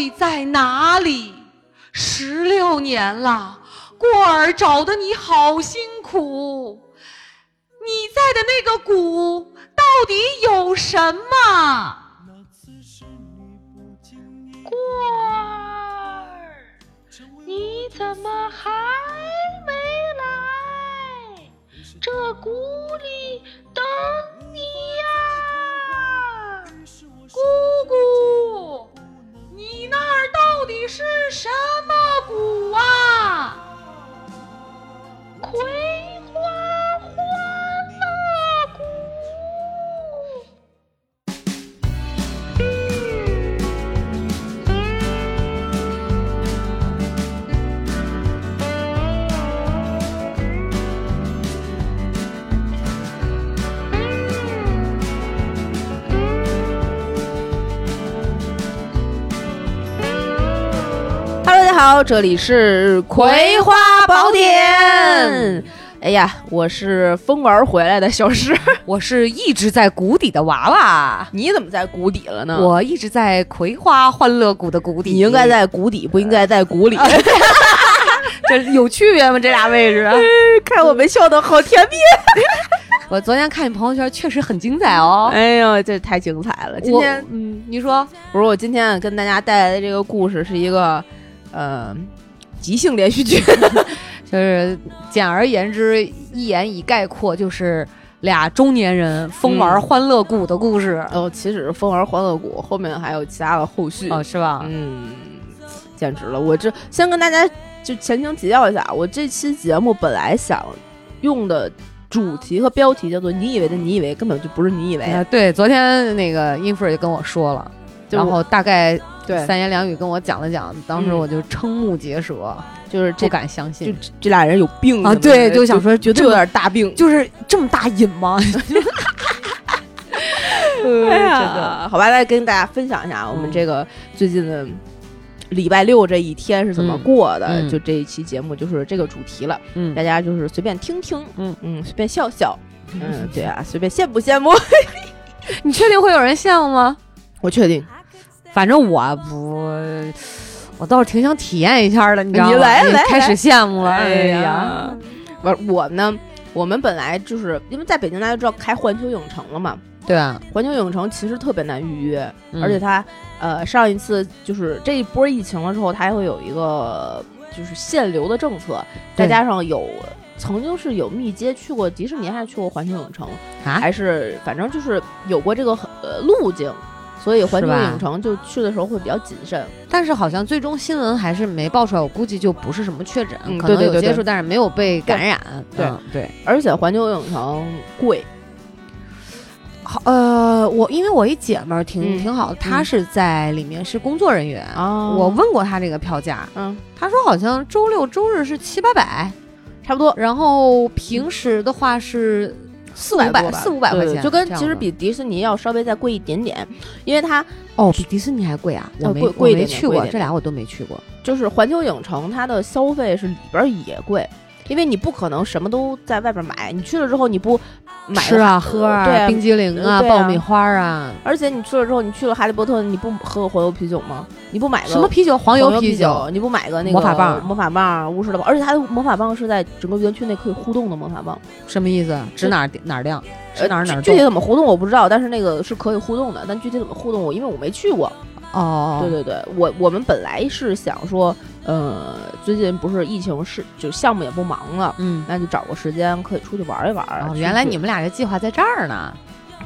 你在哪里？十六年了，过儿找的你好辛苦。你在的那个谷到底有什么？过儿，你怎么还没来？这谷里等你呀！姑姑，那儿到底是什么谷啊？葵好，这里是《葵花宝典》。哎呀，我是疯玩回来的小石，我是一直在谷底的娃娃，你怎么在谷底了呢？我一直在葵花欢乐谷的谷底。你应该在谷底，不应该在谷里。这有区别吗？这俩位置？看我们笑的好甜蜜。我昨天看你朋友圈，确实很精彩哦。哎呦，这太精彩了！今天，嗯，你说不是我今天跟大家带来的这个故事是一个呃即兴连续剧。就是简而言之，一言以概括，就是俩中年人疯玩欢乐谷的故事。哦，岂止是疯玩欢乐谷，后面还有其他的后续。哦，是吧？嗯，简直了！我这先跟大家就前情提要一下，我这期节目本来想用的主题和标题叫做“你以为的你以为”，根本就不是你以为。呃对，昨天那个英夫也跟我说了，然后大概对，三言两语跟我讲了讲，当时嗯我就瞠目结舌，就是不敢相就信，这俩人有病啊对就想说觉得有点大病。就是这么大瘾吗？哎 呀，好吧，来跟大家分享一下我们嗯这个最近的礼拜六这一天是怎么嗯过的。嗯就这一期节目就是这个主题了，嗯大家就是随便听听，嗯嗯，随便笑笑，嗯，对啊，随便羡慕羡慕。你确定会有人羡慕吗？我确定，反正我不，我倒是挺想体验一下的，你知道吗？你来来开始羡慕了，哎呀。呀，我我呢，我们本来就是因为在北京，大家知道开环球影城了嘛。对啊，环球影城其实特别难预约，嗯。而且它呃上一次就是这一波疫情了之后，它还会有一个就是限流的政策，再加上有曾经是有密接去过迪士尼，还是去过环球影城，啊，还是反正就是有过这个呃路径，所以环球影城就去的时候会比较谨慎。但是好像最终新闻还是没爆出来，我估计就不是什么确诊，嗯可能有接触，但是没有被感染。对嗯。对，而且环球影城贵，好，呃，我因为我一姐们儿挺、嗯。挺好的，她是在里面是工作人员。啊我问过她这个票价，嗯。她说好像周六周日是七八百，差不多。然后平时的话是四五百四五百块钱，就跟其实比迪士尼要稍微再贵一点点，因为它哦比迪士尼还贵啊，我贵贵一点我没去过，这俩我都没去过。就是环球影城，它的消费是里边儿也贵，因为你不可能什么都在外边买，你去了之后你不买吃啊喝啊，冰激凌啊，啊爆米花啊，而且你去了之后，你去了哈利波特，你不喝个黄油啤酒吗？你不买个什么啤酒？黄黄油啤酒。你不买个那个魔法棒魔法棒、巫师的棒，而且它的魔法棒是在整个园区内可以互动的魔法棒。什么意思？指哪儿哪儿亮？指哪儿哪具体？怎么互动我不知道，但是那个是可以互动的。但具体怎么互动我因为我没去过。哦，对对对，我我们本来是想说，呃，最近不是疫情是就项目也不忙了。嗯。那就找个时间可以出去玩一玩。哦，去原来你们俩这计划在这儿呢。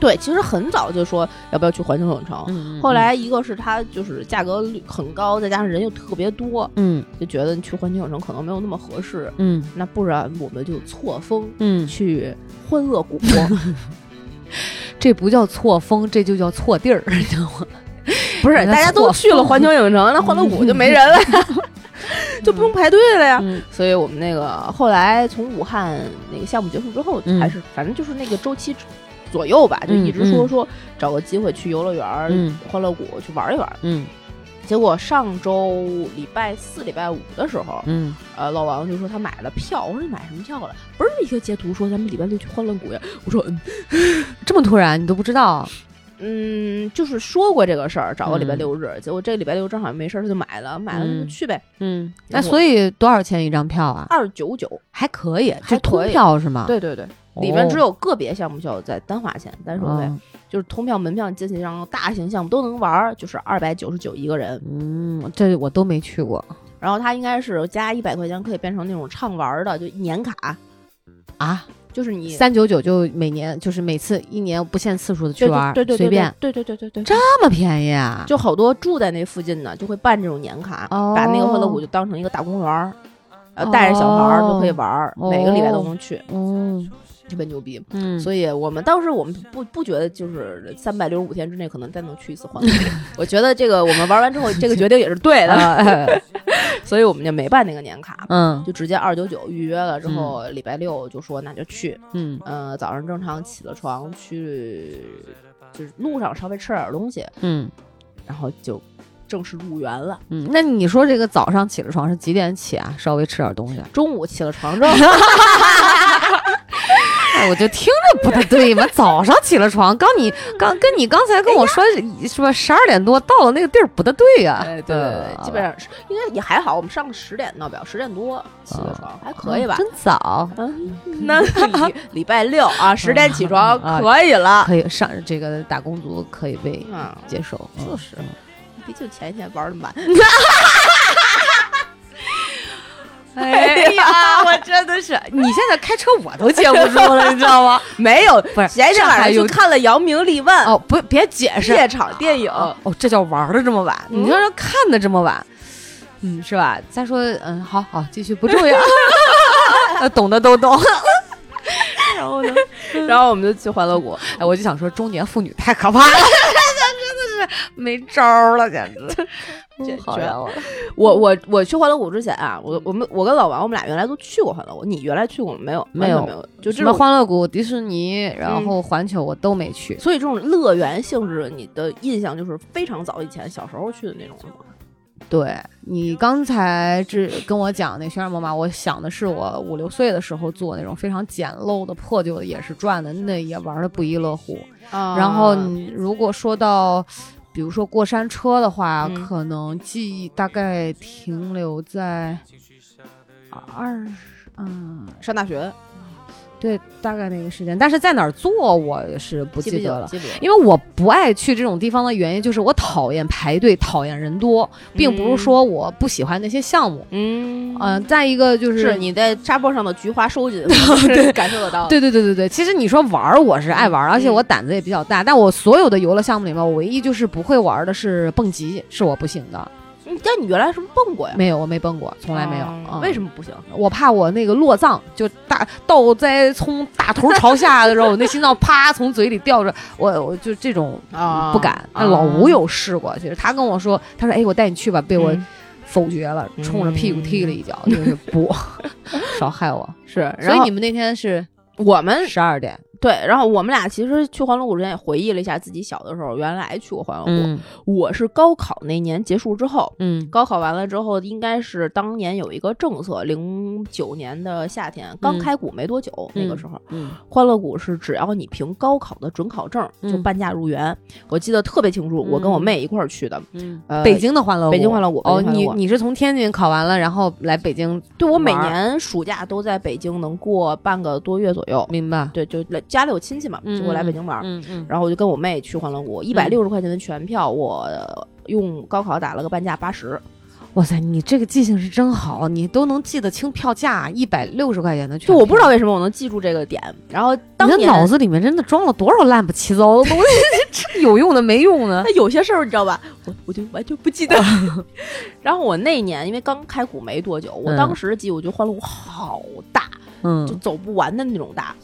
对，其实很早就说要不要去环球影城。嗯后来一个是它就是价格率很高，再加上人又特别多，嗯就觉得去环球影城可能没有那么合适。嗯那不然我们就错峰嗯，去欢乐谷。这不叫错峰，这就叫错地儿，你知道吗？不是，大家都去了环球影城，那欢乐谷就没人了呀，就不用排队了呀。嗯所以我们那个后来从武汉那个项目结束之后，嗯还是反正就是那个周期左右吧，就嗯一直说嗯说找个机会去游乐园、嗯欢乐谷去玩一玩。嗯结果上周礼拜四、礼拜五的时候，嗯，呃，老王就说他买了票。我说你买什么票了？不是一个截图说咱们礼拜六去欢乐谷呀？我说嗯，这么突然你都不知道？嗯，就是说过这个事儿，找个礼拜嗯。六日，结果这个礼拜六正好没事儿，他就买了，买了就嗯。去呗，嗯，那所以多少钱一张票啊？二九九，还可以，还就通票是吗？对对对，里面只有有个别项目需要再单花钱，单收费，嗯就是通票门票进去，然后大型项目都能玩儿，就是二百九十九一个人，嗯，这我都没去过。然后它应该是加一百块钱可以变成那种畅玩儿的，就年卡，啊，就是你三九九就每年就是每次一年不限次数的去玩儿，对对对随便，对对对对对对，这么便宜啊？就好多住在那附近的就会办这种年卡，哦把那个欢乐谷就当成一个大公园儿，呃，带着小孩儿都可以玩每个礼拜都能去，嗯特别牛逼。嗯，所以我们当时我们不不觉得就是三百六十五天之内可能再能去一次欢乐谷，我觉得这个我们玩完之后这个决定也是对的，呃 所以我们就没办那个年卡，嗯就直接二九九预约了之后，礼拜六就说那就去，嗯呃，早上正常起了床去，就是路上稍微吃点东西，嗯然后就正式入园了。嗯，那你说这个早上起了床是几点起啊？稍微吃点东西，中午起了床之后，哎，我就听着不太对嘛。早上起了床，刚你刚跟你刚才跟我说说十二点多到了那个地儿不太对呀、哎，对对对，基本上是应该也还好。我们上十点闹表，十点多起的床，还可以吧？真早，嗯，那 礼礼拜六啊，十点起床啊可以了。可以上这个打工族可以被啊，接受，嗯就是毕竟前一天玩的满。哎呀，我真的是，你现在开车我都接不住了，你知道吗？没有，不是前一天晚上去看了扬名立万哦，不，别解释，夜场电影，哦，这叫玩的这么晚？嗯你说说看的这么晚，嗯，是吧？再说，嗯，好好，继续不重要，呃懂的都懂。然后呢？然后我们就去欢乐谷。哎，我就想说，中年妇女太可怕了，没招儿了，简直。这好呀，我我我我去欢乐谷之前啊，我我们我跟老王我们俩原来都去过欢乐谷，你原来去过吗没有？没有没有，就什么这种。欢乐谷、迪士尼，然后环球我都没去。所以这种乐园性质，你的印象就是非常早以前小时候去的那种，吗？对你刚才这跟我讲那旋转木马，我想的是我五六岁的时候坐那种非常简陋的破旧的也是转的，那也玩的不亦乐乎。啊然后你如果说到，比如说过山车的话，嗯。可能记忆大概停留在二十，嗯，上大学对，大概那个时间。但是在哪儿做我是不记得了。记不得因为我不爱去这种地方的原因，就是我讨厌排队，讨厌人多，并不是说我不喜欢那些项目。嗯嗯、再一个就是是你在沙坡上的菊花收紧，对，感受得到。对对对对对，其实你说玩儿，我是爱玩儿，而且我胆子也比较大。但我所有的游乐项目里面，我唯一就是不会玩的是蹦极，是我不行的。嗯，但你原来是不是蹦过呀？没有，我没蹦过，从来没有。为什么不行？我怕我那个落葬，就大倒栽从大头朝下的时候，我那心脏啪从嘴里掉着，我我就这种啊不敢。那老吴有试过，其实他跟我说，他说：“哎，我带你去吧。”被我嗯否决了，冲着屁股踢了一脚，就是不 少害我。是，所以你们那天是我们十二点，对，然后我们俩其实去欢乐谷之前也回忆了一下自己小的时候，原来去过欢乐谷。嗯我是高考那年结束之后，嗯高考完了之后，应该是当年有一个政策，零九年的夏天刚嗯开谷没多久，那个时候，嗯欢乐谷是只要你凭高考的准考证就嗯半价入园，我记得特别清楚，我跟我妹一块儿去的。嗯呃北京的欢乐谷，北京欢乐谷哦，你你是从天津考完了，然后来北京，对我每年暑假都在北京能过半个多月左右，明白？对，就来家里有亲戚嘛，嗯就我来北京玩然后我就跟我妹去欢乐谷，一百六十块钱的全票，我呃用高考打了个半价八十。哇塞，你这个记性是真好，你都能记得清票价，一百六十块钱的全票，就我不知道为什么我能记住这个点。然后你的当年脑子里面真的装了多少乱七八糟的东西，这有用的没用的。那有些事儿你知道吧，我我就完全不记得。然后我那年因为刚开股没多久，我嗯当时记我觉得欢乐谷好大，就嗯走不完的那种大。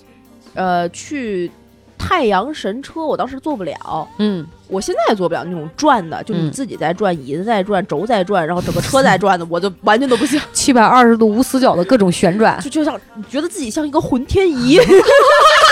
呃，去太阳神车我当时坐不了，嗯，我现在也坐不了那种转的，就你嗯自己在转，椅子在转，轴在转，然后整个车在转的，我就完全都不行。七百二十度无死角的各种旋转，就就像你觉得自己像一个浑天仪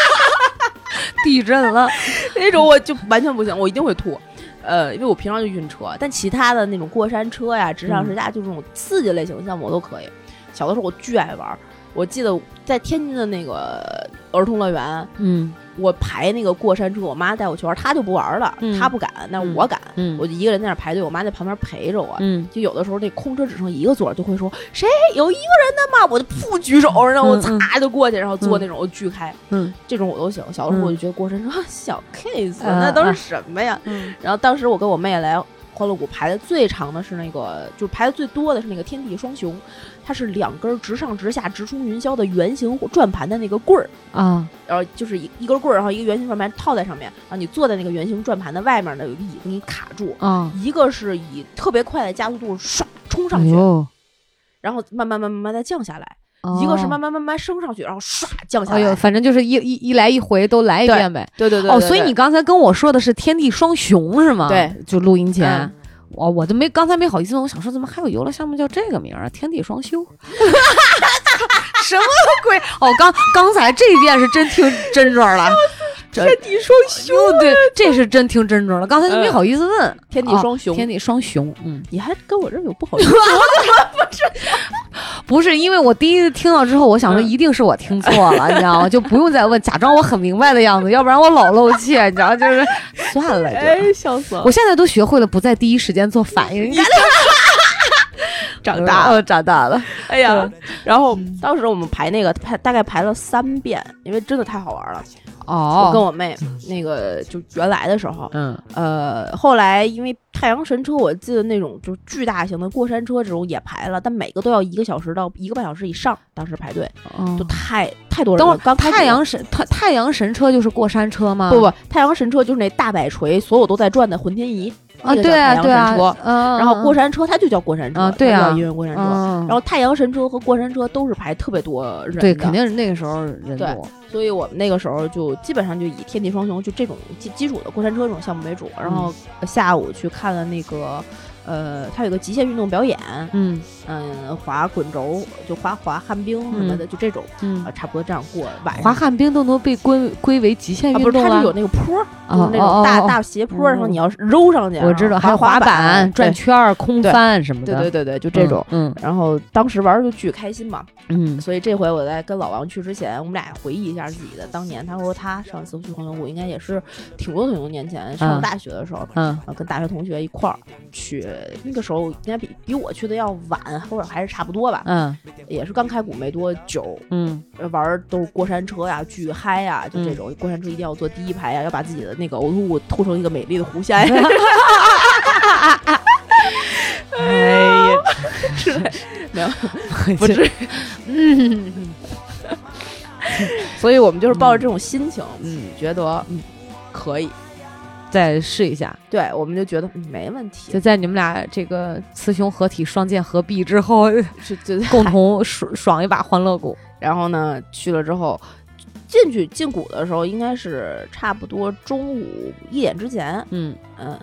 地震了。那种，我就完全不行，我一定会吐。呃，因为我平常就晕车，但其他的那种过山车呀、直上直下，就这种刺激类型的项目我都可以。小的时候我巨爱玩儿，我记得在天津的那个儿童乐园，嗯我排那个过山车，我妈带我去玩，她就不玩了，嗯她不敢，但是我敢，嗯我就一个人在那儿排队，我妈在旁边陪着我。嗯就有的时候那空车只剩一个座，就会说谁有一个人的吗？我就噗举手，然后我擦就过去，然后坐那种我巨开，嗯这种我都行。小的时候我就觉得过山车小 case，、嗯那都是什么呀？嗯然后当时我跟我妹来欢乐谷排的最长的是那个，就是排的最多的是那个天地双雄，它是两根直上直下、直冲云霄的圆形转盘的那个棍儿。啊然后就是一一根棍儿，然后一个圆形转盘套在上面，然后你坐在那个圆形转盘的外面呢，有一个椅子给你卡住。啊，一个是以特别快的加速度唰冲上去，哎，然后慢慢慢慢慢慢再降下来；哦一个是慢慢慢慢升上去，然后唰降下来。哎呦，反正就是一一一来一回都来一遍呗。对对对哦，所以你刚才跟我说的是天地双雄是吗？对，就录音前嗯。我我都没刚才没好意思问，我想说怎么还有游乐项目叫这个名儿啊？天地双修，什么鬼？哦，刚刚才这一遍是真听真准了，天地双雄，对，这是真听真准了。刚才就没好意思问，天地哦双雄，天地双雄，嗯，你还跟我这有不好意思？不是，因为我第一次听到之后，我想说嗯一定是我听错了，你知道吗？就不用再问，假装我很明白的样子，要不然我老露怯，你知道，就是算了，就。哎，笑死了！我现在都学会了不在第一时间做反应，你看长大了，呃长大了，哎呀！然后当时我们排那个排大概排了三遍，因为真的太好玩了。哦我跟哦，我妹那个就原来的时候，嗯呃，后来因为太阳神车，我记得那种就是巨大型的过山车这种也排了，但每个都要一个小时到一个半小时以上，当时排队就太太多人了。等会儿刚开始太阳神太太阳神车就是过山车吗？不不，太阳神车就是那大摆锤，所有都在转的浑天仪啊，对啊对啊嗯，然后过山山车它就叫过山车，叫音乐过山车。嗯，然后太阳神车和过山车都是排特别多人，对，肯定是那个时候人多，所以我们那个时候就基本上就以天地双雄就这种基基础的过山车这种项目为主，然后下午去看了那个，呃，它有个极限运动表演，嗯。嗯，滑滚轴就滑滑旱冰什么的，就这种，嗯。啊，，差不多这样过晚上。滑旱冰都能被归归为极限运动了？它是有那个坡儿，就是哦那种大大斜坡，嗯然后你要揉上去，我知道，还有滑后板板、转圈儿、空翻什么的，对对对对，就这种。嗯然后当时玩儿就巨开心嘛，嗯。所以这回我在跟老王去之前，我们俩回忆一下自己的当年。他说他上一次去欢乐谷应该也是挺多挺多年前，上嗯。大学的时候，嗯。跟大学同学一块儿去，那个时候应该比比我去的要晚，或者还是差不多吧，嗯。也是刚开谷没多久，嗯。呃玩都是过山车呀，巨嗨呀，就这种、过山车一定要坐第一排呀，要把自己的那个呕吐物吐成一个美丽的弧线。哎呀，是没有，不至于。嗯，所以我们就是抱着这种心情，嗯，觉得嗯可以，再试一下。对，我们就觉得、嗯、没问题，就在你们俩这个雌雄合体、双剑合璧之后，是就共同爽爽一把欢乐谷。然后呢，去了之后，进去进谷的时候，应该是差不多中午一点之前，嗯嗯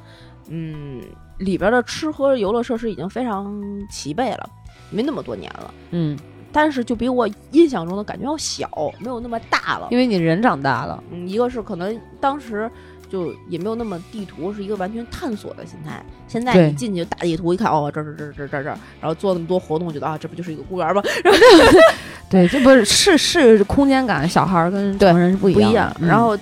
嗯，里边的吃喝游乐设施已经非常齐备了，没那么多年了。嗯，但是就比我印象中的感觉要小，没有那么大了。因为你人长大了。嗯，一个是可能当时就也没有那么地图，是一个完全探索的心态。现在对你进去大地图一看，哦，这儿这儿这儿这儿这儿这，然后做那么多活动，觉得啊，这不就是一个公园吗？对，这不是是是空间感，小孩儿跟成人是不一样。不一样。嗯然后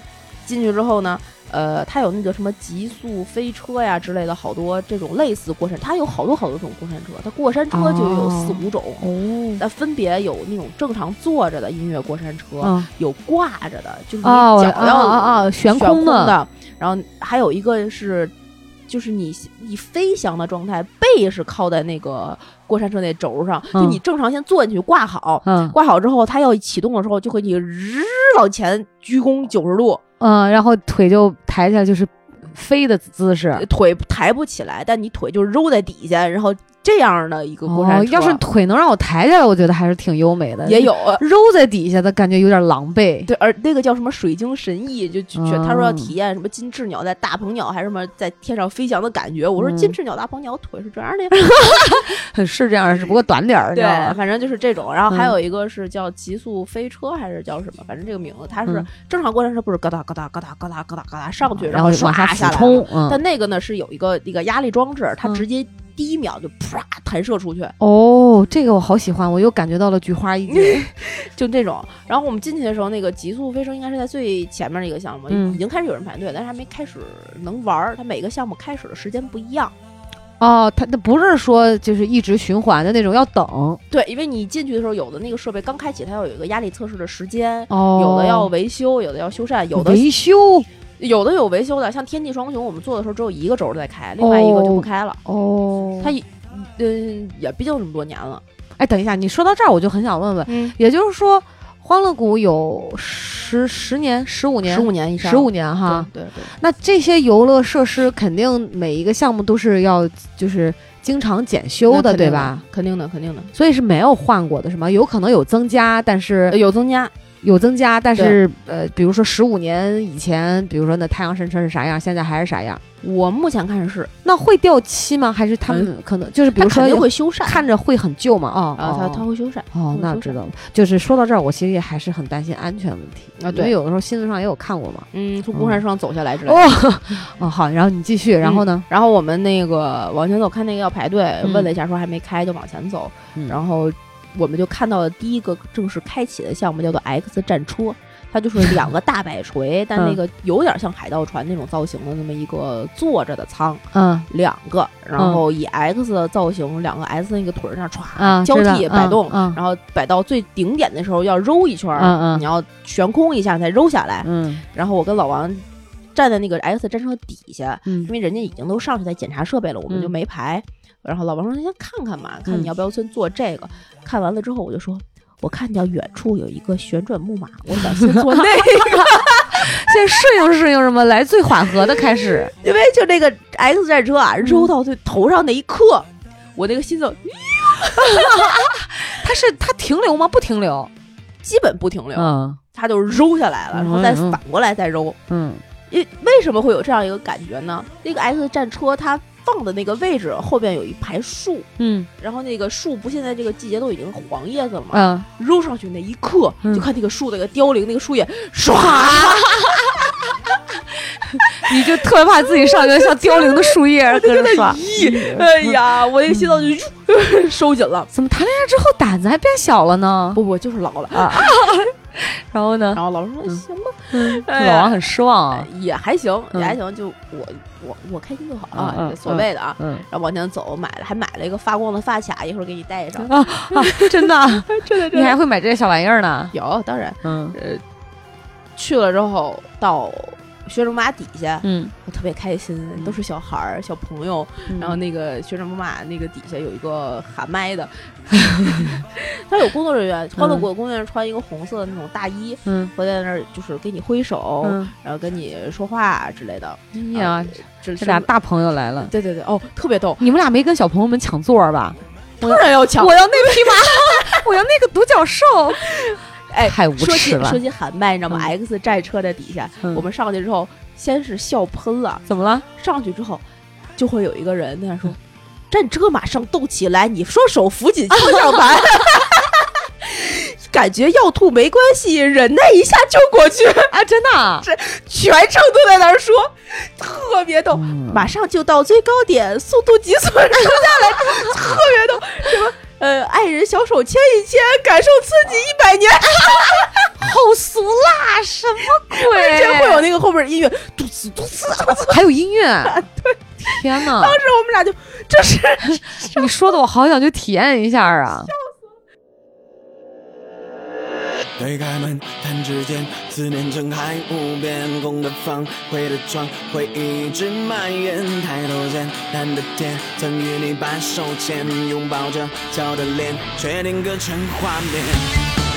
进去之后呢，呃，它有那个什么极速飞车呀之类的，好多这种类似过山，它有好多好多种过山车，它过山车就有四哦五种。哦，它分别有那种正常坐着的音乐过山车，嗯有挂着的，就是你哦，脚要啊啊啊，悬悬空的，然后还有一个是，就是你你飞翔的状态，背是靠在那个过山车那轴上，就嗯你正常先坐进去挂好，嗯。挂好之后，它要启动的时候，就会你日往前鞠躬九十度，嗯，然后腿就抬起来，就是飞的姿势。腿抬不起来，但你腿就揉在底下，然后这样的一个过山哦，车，要是腿能让我抬起来，我觉得还是挺优美的。也有。揉在底下的感觉有点狼狈。对，而那个叫什么水晶神翼，就他说要嗯体验什么金翅鸟在大鹏鸟还是什么在天上飞翔的感觉。我说嗯金翅鸟、大鹏鸟腿是这样的呀，是这样，只不过短点儿，对？反正就是这种。然后还嗯有一个是叫极速飞车，还是叫什么？反正这个名字，它是嗯正常过山车不是咯哒咯哒咯哒咯哒咯哒咯哒上去，然后唰下下来但那个呢是有一个一个压力装置，它嗯直接第一秒就啪弹射出去，哦，这个我好喜欢，我又感觉到了菊花一紧。就这种。然后我们进去的时候，那个极速飞升应该是在最前面的一个项目，嗯已经开始有人排队，但是还没开始能玩儿。它每个项目开始的时间不一样。哦，它那不是说就是一直循环的那种，要等。对，因为你进去的时候，有的那个设备刚开启，它要有一个压力测试的时间。哦，有的要维修，有的要修缮，有的维修。有的有维修的，像天地双雄，我们做的时候只有一个轴在开，另外一个就不开了。哦，它也嗯也毕竟这么多年了，哎，等一下，你说到这儿，我就很想问问，嗯，也就是说，欢乐谷有十十年、十五年、十五年以上，十五年哈。对对对，那这些游乐设施肯定每一个项目都是要就是经常检修的，对吧？？肯定的，肯定的，所以是没有换过的，是吗？有可能有增加，但是呃有增加。有增加，但是呃，比如说十五年以前，比如说那太阳神车是啥样，现在还是啥样？我目前看是，那会掉漆吗？还是他们可能就是比如说它肯定会修缮，看着会很旧嘛？哦，啊，它哦它会修缮。哦那知道了。就是说到这儿，我其实也还是很担心安全问题啊对因为有的时候新闻上也有看过嘛。嗯，从公山上走下来之类的。哦，哦，好，然后你继续，然后呢？然后我们那个往前走，看那个要排队，嗯问了一下说还没开，就往前走。嗯然后我们就看到了第一个正式开启的项目，叫做 X 战车。它就是两个 大摆锤，但嗯那个有点像海盗船那种造型的那么一个坐着的舱，嗯。两个，然后以 X 的造型，两个 S 那个腿儿上歘啊，交替摆动，嗯然后摆到最顶点的时候要揉一圈你要悬空一下再揉下来。嗯。然后我跟老王站在那个 X 战车底下，嗯。因为人家已经都上去在检查设备了，我们就嗯。没排。然后老王说：“先看看嘛，看嗯你要不要先做这个。看完了之后，我就说。我看见远处有一个旋转木马，我想先做那个，先适应适应什么，来最缓和的开始。因为就那个 X 战车啊，揉到最头上那一刻，我那个心脏 它是它停留吗？不停留。基本不停留，嗯它就揉下来了，然后再反过来再揉。嗯因为什么会有这样一个感觉呢？那个 X 战车它放的那个位置后边有一排树，嗯然后那个树不现在这个季节都已经黄叶子了嘛，嗯，揉上去那一刻，嗯就看那个树那个凋零，那个树叶唰，你就特别怕自己上去像凋零的树叶跟着刷。哎呀，我那个心脏就咻 收紧了。怎么谈恋爱之后胆子还变小了呢？不不，就是老了。啊，然后呢？然后老师说嗯行吧，嗯哎老王很失望啊。也还行，嗯也还行，就我我我开心就好啊，所谓的啊。嗯然后往前走，买了还买了一个发光的发卡，一会儿给你戴上。啊啊，真的啊，真的你还会买这些小玩意儿呢？有，当然，嗯呃，去了之后到旋转木马底下，嗯，我特别开心，都是小孩儿、小朋友。然后那个旋转木马那个底下有一个喊麦的，他有工作人员，欢乐谷的工作人员穿一个红色的那种大衣，嗯会在那儿就是给你挥手，嗯，然后跟你说话之类的。哎呀，这这俩大朋友来了，对对对，哦，特别逗，你们俩没跟小朋友们抢座儿吧？当然要抢。我要那匹马，我要那个独角兽。哎，太无说耻了起说起喊麦，你知道吗嗯？X 战车的底下，嗯我们上去之后，先是笑喷了，怎么了？上去之后，就会有一个人在那说：“战车马上动起来，你双手扶紧方向盘。”感觉要吐没关系，忍耐一下就过去。啊，真的啊？全程都在那儿说，特别逗。嗯马上就到最高点，速度急速冲下来，特别逗。什么呃，爱人小手牵一牵，感受刺激一百年。好俗辣，什么鬼？而且会有那个后边音乐，嘟呲嘟呲嘟呲。还有音乐？对天哪！当时我们俩就这是 你说的我好想去体验一下啊！推开门，弹指间，思念成海，无边空的房，灰的窗，回忆一直蔓延。抬头见，蓝的天，曾与你把手牵，拥抱着笑的脸，确定隔成画面。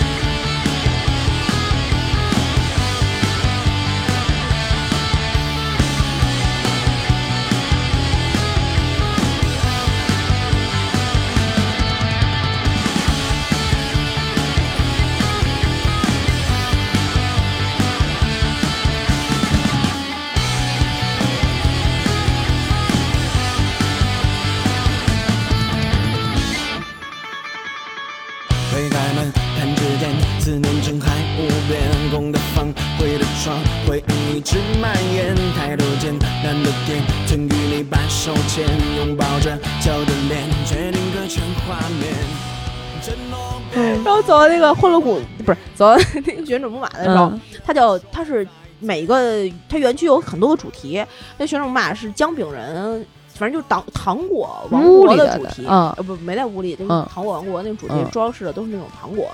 走到那个欢乐谷，不是走到那个旋转木马的时候，嗯它叫它是每一个它园区有很多个主题，那旋转木马是姜饼人。反正就是糖糖果王国的主题，呃不没在屋里，就是糖果王国那个主题装饰的都是那种糖果、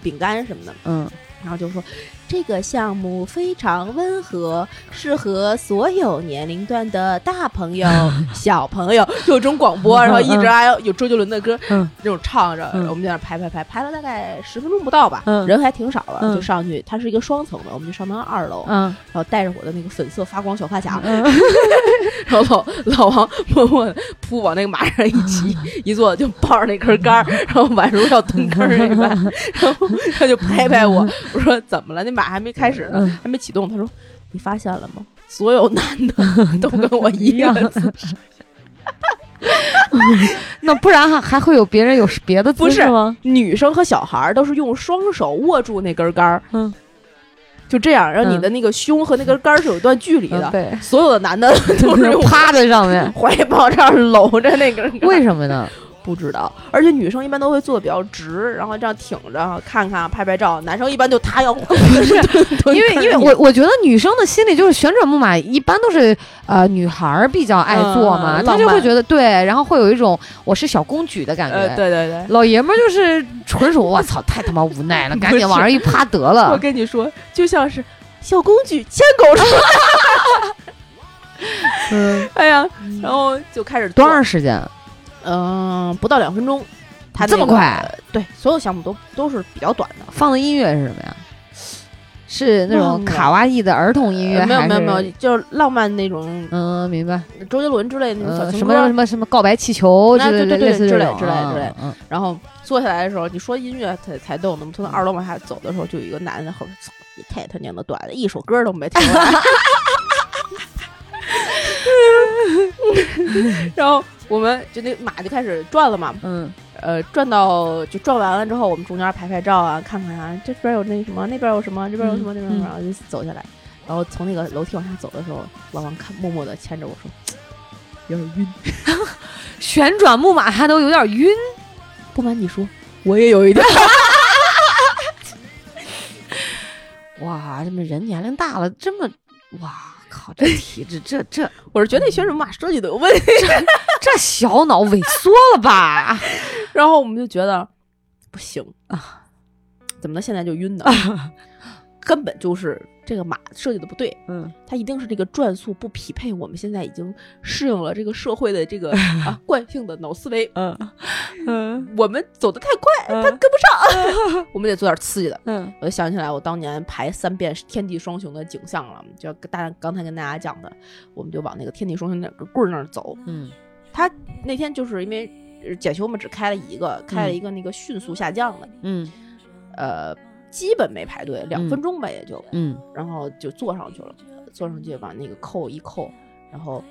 饼干什么的。嗯然后就说这个项目非常温和，适合所有年龄段的大朋友、小朋友，就有这种广播，然后一直还有有周杰伦的歌，嗯。这种唱着，嗯。我们在那儿排排排，排了大概十分钟不到吧，嗯。人还挺少了，嗯。就上去，它是一个双层的，我们就上到二楼，嗯。然后带着我的那个粉色发光小发卡，嗯。然后老老王默默地扑往那个马上一骑，一坐就抱着那根杆儿，然后宛如要蹲坑儿那般，然后他就拍拍我，我说怎么了？那马还没开始呢，嗯还没启动。他说你发现了吗？所有男的 都跟我一样，那不然还还会有别人有别的姿势吗？女生和小孩儿都是用双手握住那根杆儿，嗯，就这样，然后你的那个胸和那根杆儿是有一段距离的。嗯对，所有的男的 都是趴在上面，怀抱这样搂着那根。为什么呢？不知道，而且女生一般都会坐的比较直，然后这样挺着看看拍拍照，男生一般就塌腰，因为 因为我我觉得女生的心里就是旋转木马一般都是呃女孩儿比较爱坐嘛，嗯她就会觉得对，然后会有一种我是小公举的感觉。呃，对对对。老爷们儿就是纯属我操，太他妈无奈了，赶紧往上一趴得了 我。跟你说，就像是小公举牵狗绳，嗯，哎呀，然后就开始多长时间？嗯、不到两分钟，他这么快？对，所有项目都都是比较短的。放的音乐是什么呀？是那种卡哇伊的儿童音乐，呃没有没有没有，就是浪漫那种嗯，明白。周杰伦之类的那种小呃，情歌什么什么什么告白气球之类的，对对对类似之类之类之类然后坐下来的时候，你说音乐才才动呢。我们从二楼往下走的时候，就有一个男的后边，操，你太他娘的短了，一首歌都没听完。然后我们就那马就开始转了嘛，嗯呃，转到就转完了之后，我们中间拍拍照啊，看看啊，这边有那什么，那边有什么，这边有什么，那边有什么，然后就走下来。然后从那个楼梯往下走的时候，老王看默默的牵着我说，有点晕。旋转木马他都有点晕。不瞒你说，我也有一点。哇，这么人年龄大了，这么哇靠，这体质，这这 我是觉得那旋转木马设计都有问题。这小脑萎缩了吧？然后我们就觉得不行啊，怎么能现在就晕呢？根本就是这个马设计的不对，嗯它一定是这个转速不匹配我们现在已经适应了这个社会的这个 啊惯性的脑思维，嗯嗯我们走得太快，它跟不上，我们得做点刺激的。嗯我就想起来我当年排三遍《天地双雄》的景象了，就跟大刚才跟大家讲的，我们就往那个天地双雄那个棍儿那儿走。嗯他那天就是因为呃检修我们只开了一个，开了一个那个迅速下降的，嗯呃，基本没排队，两分钟吧也就，嗯。然后就坐上去了，坐上去把那个扣一扣，然后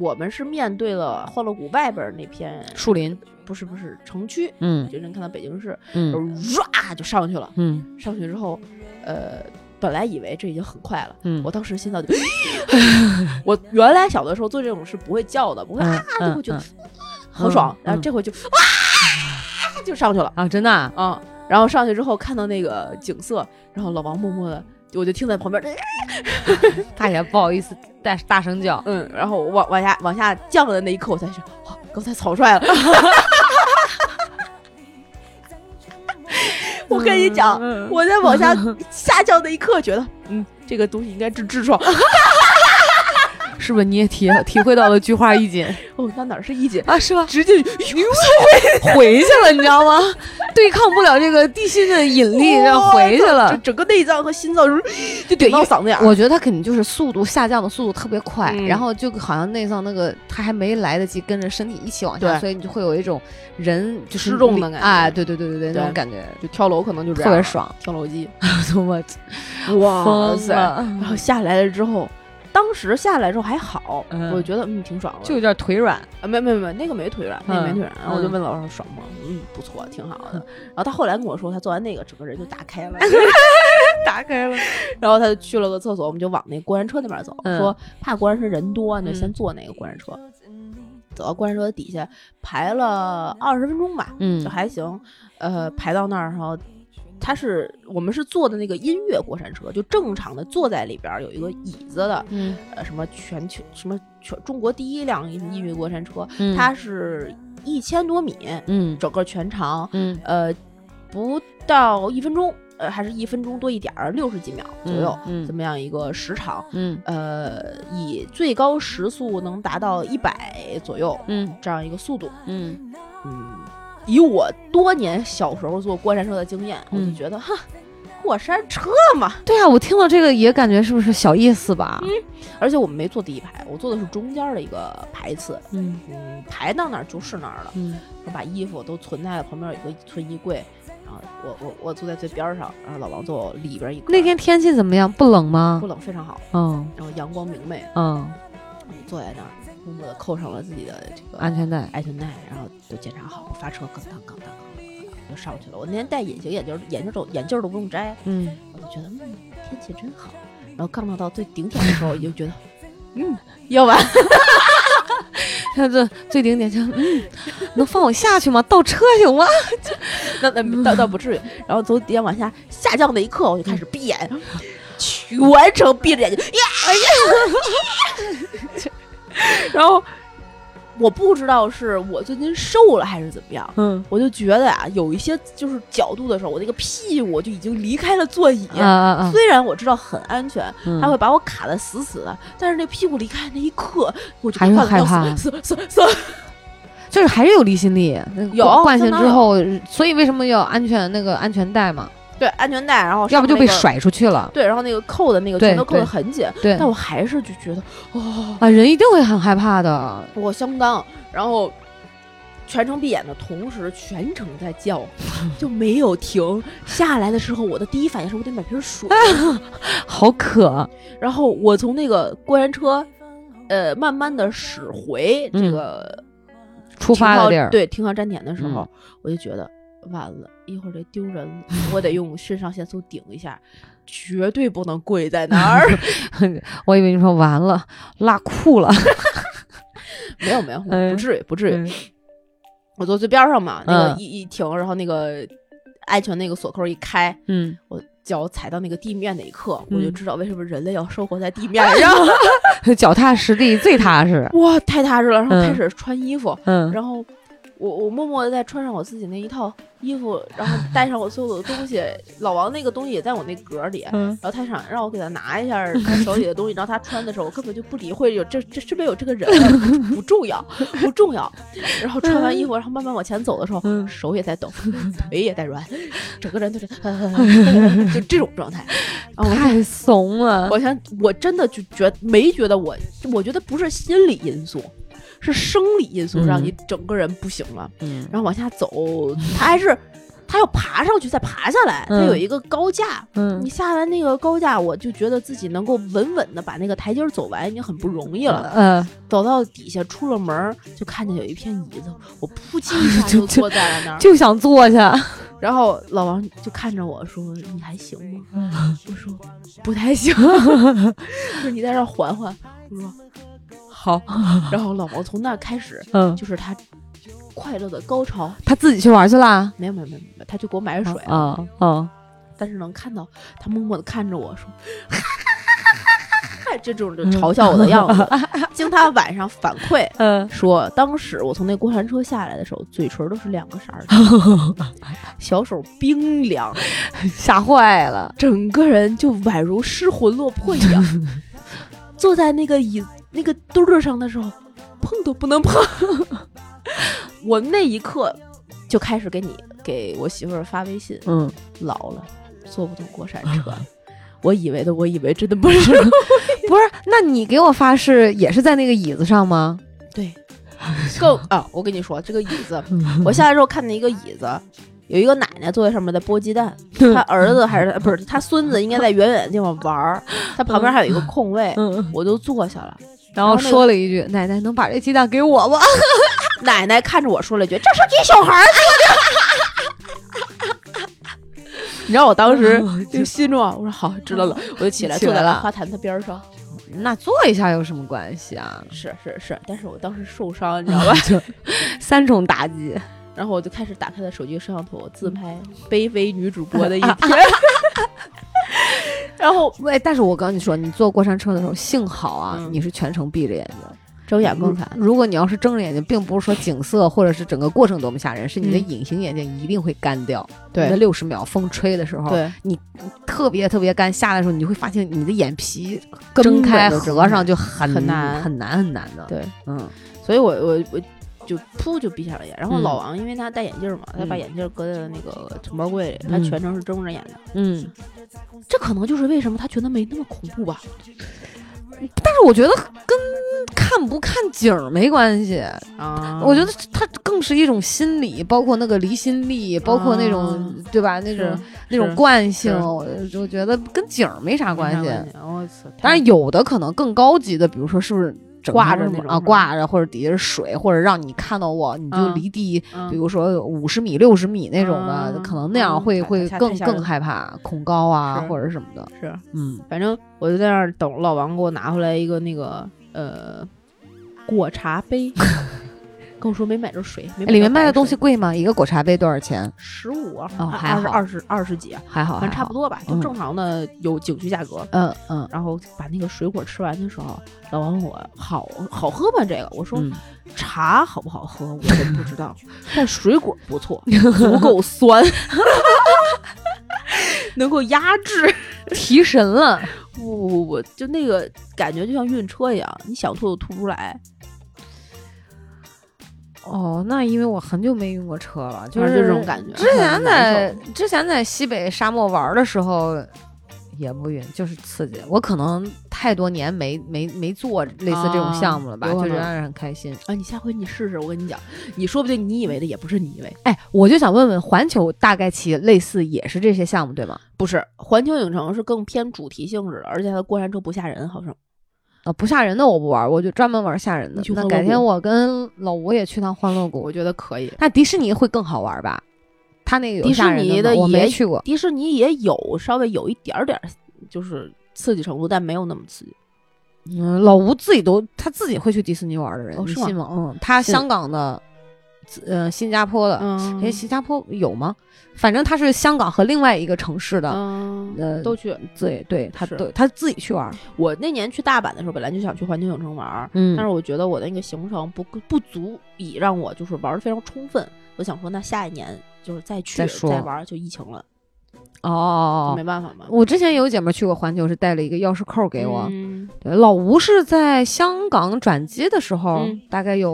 我们是面对了欢乐谷外边那片树林，不是不是城区，嗯。就能看到北京市，嗯。唰就上去了，嗯。上去之后，呃。本来以为这已经很快了，嗯。我当时心脏就，我原来小的时候做这种是不会叫的，不会啊，就会觉得很爽，然后这回就哇就上去了，啊，真的啊？嗯，然后上去之后看到那个景色，然后老王默默的，我就听在旁边，大爷不好意思大大声叫，嗯，然后往往下往下降的那一刻，我才是，哇，刚才草率了。我跟你讲，嗯我在往下 下降的一刻，觉得，嗯，这个东西应该治痔疮。是不是你也体体会到了菊花一紧哦，那哪是一紧？啊？是吧？直接回去了，你知道吗？对抗不了这个地心的引力，然后回去这了。整个内脏和心脏就怼到嗓子眼儿。我觉得他肯定就是速度下降的速度特别快，嗯然后就好像内脏那个他还没来得及跟着身体一起往下，所以你就会有一种人就是失重的感觉哎，对对对对对，那种感觉就跳楼可能就这样，特别爽，跳楼机。我哇塞！然后下来了之后，当时下来之后还好，嗯我就觉得嗯挺爽的。就有点腿软。啊，没没没，那个没腿软，那个没嗯腿软。然后我就嗯问老师爽吗？嗯，不错，挺好的。然后他后来跟我说，他做完那个，整个人就打开了。打开了，然后他就去了个厕所，我们就往那过山车那边走，嗯说怕过山车人多，你就先嗯坐那个过山车。走到过山车底下排了二十分钟吧，嗯就还行。呃，排到那儿，然后他是我们是坐的那个音乐过山车，就正常的坐在里边儿有一个椅子的，嗯呃，什么全球什么全中国第一辆音乐过山车，嗯它是一千多米，嗯整个全长，嗯呃，不到一分钟，呃，还是一分钟多一点儿，六十几秒左右，嗯嗯这么样一个时长。嗯呃，以最高时速能达到一百左右嗯这样一个速度，嗯嗯，以我多年小时候坐过山车的经验，我就嗯觉得哈，过山车嘛，对啊，我听到这个也感觉是不是小意思吧？而且我们没坐第一排，我坐的是中间的一个排次，嗯嗯，排到哪儿就是哪儿了。嗯我把衣服都存在了旁边有一个存衣柜，然后我我我坐在最边儿上，然后老王坐里边儿。那天天气怎么样？不冷吗不？冷，非常好，嗯然后阳光明媚，嗯，坐在那儿，默默的扣上了自己的这个安全带。安全带，然后就检查好，发车，咯当咯当咯当就上去了。我那天戴隐形眼镜，眼镜都眼镜都不用摘，嗯，我就觉得嗯天气真好。然后刚到到最顶点的时候，我就觉得嗯要完，他 这最顶点就嗯，能放我下去吗？倒车行吗？那那倒倒不至于。然后从底下往下下降那一刻，我就开始闭眼，全程闭着眼睛，呀呀，然后我不知道是我最近瘦了还是怎么样。嗯我就觉得啊，有一些就是角度的时候，我那个屁股就已经离开了座椅。啊啊啊！虽然我知道很安全，嗯它会把我卡的死死的，但是那屁股离开那一刻，我就还害怕死死死死。就是还是有离心力，有惯惯性之后，所以为什么要安全那个安全带嘛？对，安全带，然后要不就被。甩出去了。对，然后那个扣的那个全都扣得很紧，对但我还是就觉得，哦，啊，人一定会很害怕的。我相当，然后全程闭眼的同时，全程在叫，就没有停。下来的时候，我的第一反应是我得买瓶水，好渴，然后我从那个过山车，呃，慢慢的驶回这嗯个出发的地儿。对，停靠站点的时候，嗯我就觉得完了，一会儿这丢人了，我得用肾上腺素顶一下，绝对不能跪在那儿。我以为你说完了拉裤了。没 有没有，嗯不至于不至于。嗯我坐最边儿上嘛，那个嗯一一停，然后那个安全那个锁扣一开，嗯，我脚踩到那个地面那一刻，嗯我就知道为什么人类要生活在地 面上。脚踏实地最踏实。哇，太踏实了！然后开嗯始穿衣服，嗯然后我我默默的在穿上我自己那一套衣服，然后带上我所有的东西。老王那个东西也在我那格里，嗯然后他想让我给他拿一下他手里的东西，然后他穿的时候，我根本就不理会有这这身边有这个人，不重要，不重要。然后穿完衣服，然后慢慢往前走的时候，嗯手也在抖，腿也在软，整个人就是 就这种状态。太怂了。我想，我真的就觉没觉得我，我觉得不是心理因素，是生理因素让你整个人不行了。嗯然后往下走，他还是他要爬上去再爬下来，他嗯有一个高架。嗯你下来那个高架，我就觉得自己能够稳稳的把那个台阶走完，已经很不容易了。嗯，走到底下出了门，就看见有一片椅子，我扑 叽一下就坐在了那儿。就想坐下。然后老王就看着我说：“你还行吗？”嗯我说：“不太行。”说：“你在这儿缓缓。”我说：“好。”然后老王从那开始，嗯，就是他快乐的高潮。他自己去玩去啦。没有没有没有，没有他就给我买水了，啊啊，但是能看到他默默的看着我说：“哈哈哈哈哈！”这种就嘲笑我的样子。经他晚上反馈嗯说，当时我从那过山车下来的时候，嘴唇都是两个色儿的，小手冰凉，吓坏了。整个人就宛如失魂落魄一样，坐在那个椅那个墩儿上的时候，碰都不能碰。我那一刻就开始给你给我媳妇儿发微信，嗯，老了坐不动过山车。我以为的，我以为真的不是。不是，那你给我发誓也是在那个椅子上吗？对，更啊，我跟你说，这个椅子，我下来之后看见一个椅子，有一个奶奶坐在上面在剥鸡蛋，他儿子还是不是他孙子应该在远远的地方玩儿，他旁边还有一个空位，嗯，我就坐下了。然后说了一句：“奶奶能把这鸡蛋给我吗 奶奶看着我说了一句：“这是给小孩儿的。”你知道我当时就心中啊，我说好知道了，我就起来坐在花坛的边儿上。那坐一下有什么关系啊？是是是，但是我当时受伤，你知道吧？就三重打击，然后我就开始打开了手机摄像头自拍卑微女主播的一天。然后 喂，但是我跟你说，你坐过山车的时候，幸好啊，嗯你是全程闭着眼睛。睁眼更惨。如果你要是睁着眼睛，并不是说景色或者是整个过程多么吓人，是你的嗯隐形眼镜一定会干掉。对你的六十秒风吹的时候，对，特别特别干，下来的时候你就会发现你的眼皮根本睁开合上就很很难很难很难的。对，嗯，所以我我我就噗就闭下了眼。然后嗯老王因为他戴眼镜嘛，他把嗯眼镜搁在那个存包柜里，他嗯全程是睁着眼的。嗯，这可能就是为什么他觉得没那么恐怖吧。但是我觉得跟看不看景儿没关系，啊我觉得它更是一种心理，包括那个离心力，包括那种、啊对吧？那种那种惯性，我我觉得跟景儿没啥关系。我操！但是有的可能更高级的，比如说是不是整挂着那种啊挂着或者底下是水，或者让你看到我，你就嗯离地，嗯比如说五十米、六十米那种的，嗯可能那样会、嗯会更更害怕，恐高啊或者什么的。是，嗯，反正我就在那儿等老王给我拿回来一个那个呃果茶杯，跟我说没买着水，没里面卖的东西贵吗？一个果茶杯多少钱？十五还好二十二十几啊，还好，反正差不多。吧，就嗯正常的有景区价格。嗯嗯然后把那个水果吃完的时候，老王问我好好喝吗？这个我说、嗯，茶好不好喝我真不知道，但水果不错，足够酸，能够压制。提神了。不不不，就那个感觉就像晕车一样，你想吐都吐不出来，哦，那因为我很久没晕过车了，就是这种感觉。之前在之前在西北沙漠玩的时候也不晕，就是刺激。我可能太多年没没没做类似这种项目了吧，就让人很开心。啊，你下回你试试，我跟你讲，你说不定你以为的也不是你以为。哎，我就想问问，环球大概其类似也是这些项目对吗？不是，环球影城是更偏主题性质的，而且它过山车不吓人，好像。啊，不吓人的我不玩，我就专门玩吓人的。那改天我跟老吴也去趟欢乐谷我。觉得可以。那迪士尼会更好玩吧？他那个迪士尼的吗我没也去过。迪士尼也有稍微有一点儿点儿，就是刺激程度，但没有那么刺激。嗯，老吴自己都他自己会去迪士尼玩的人，哦是吗你信吗？嗯，他香港的，呃，新加坡的，嗯哎，新加坡有吗？反正他是香港和另外一个城市的，嗯，呃，都去。对对，他是对他自己去玩，我那年去大阪的时候，本来就想去环球影城玩儿，嗯但是我觉得我的那个行程不不足以让我就是玩的非常充分。我想说，那下一年就是再去再说玩儿，就疫情了，哦哦没哦。办法嘛。我之前有姐妹去过环球，是带了一个钥匙扣给我。嗯对，老吴是在香港转机的时候，嗯大概有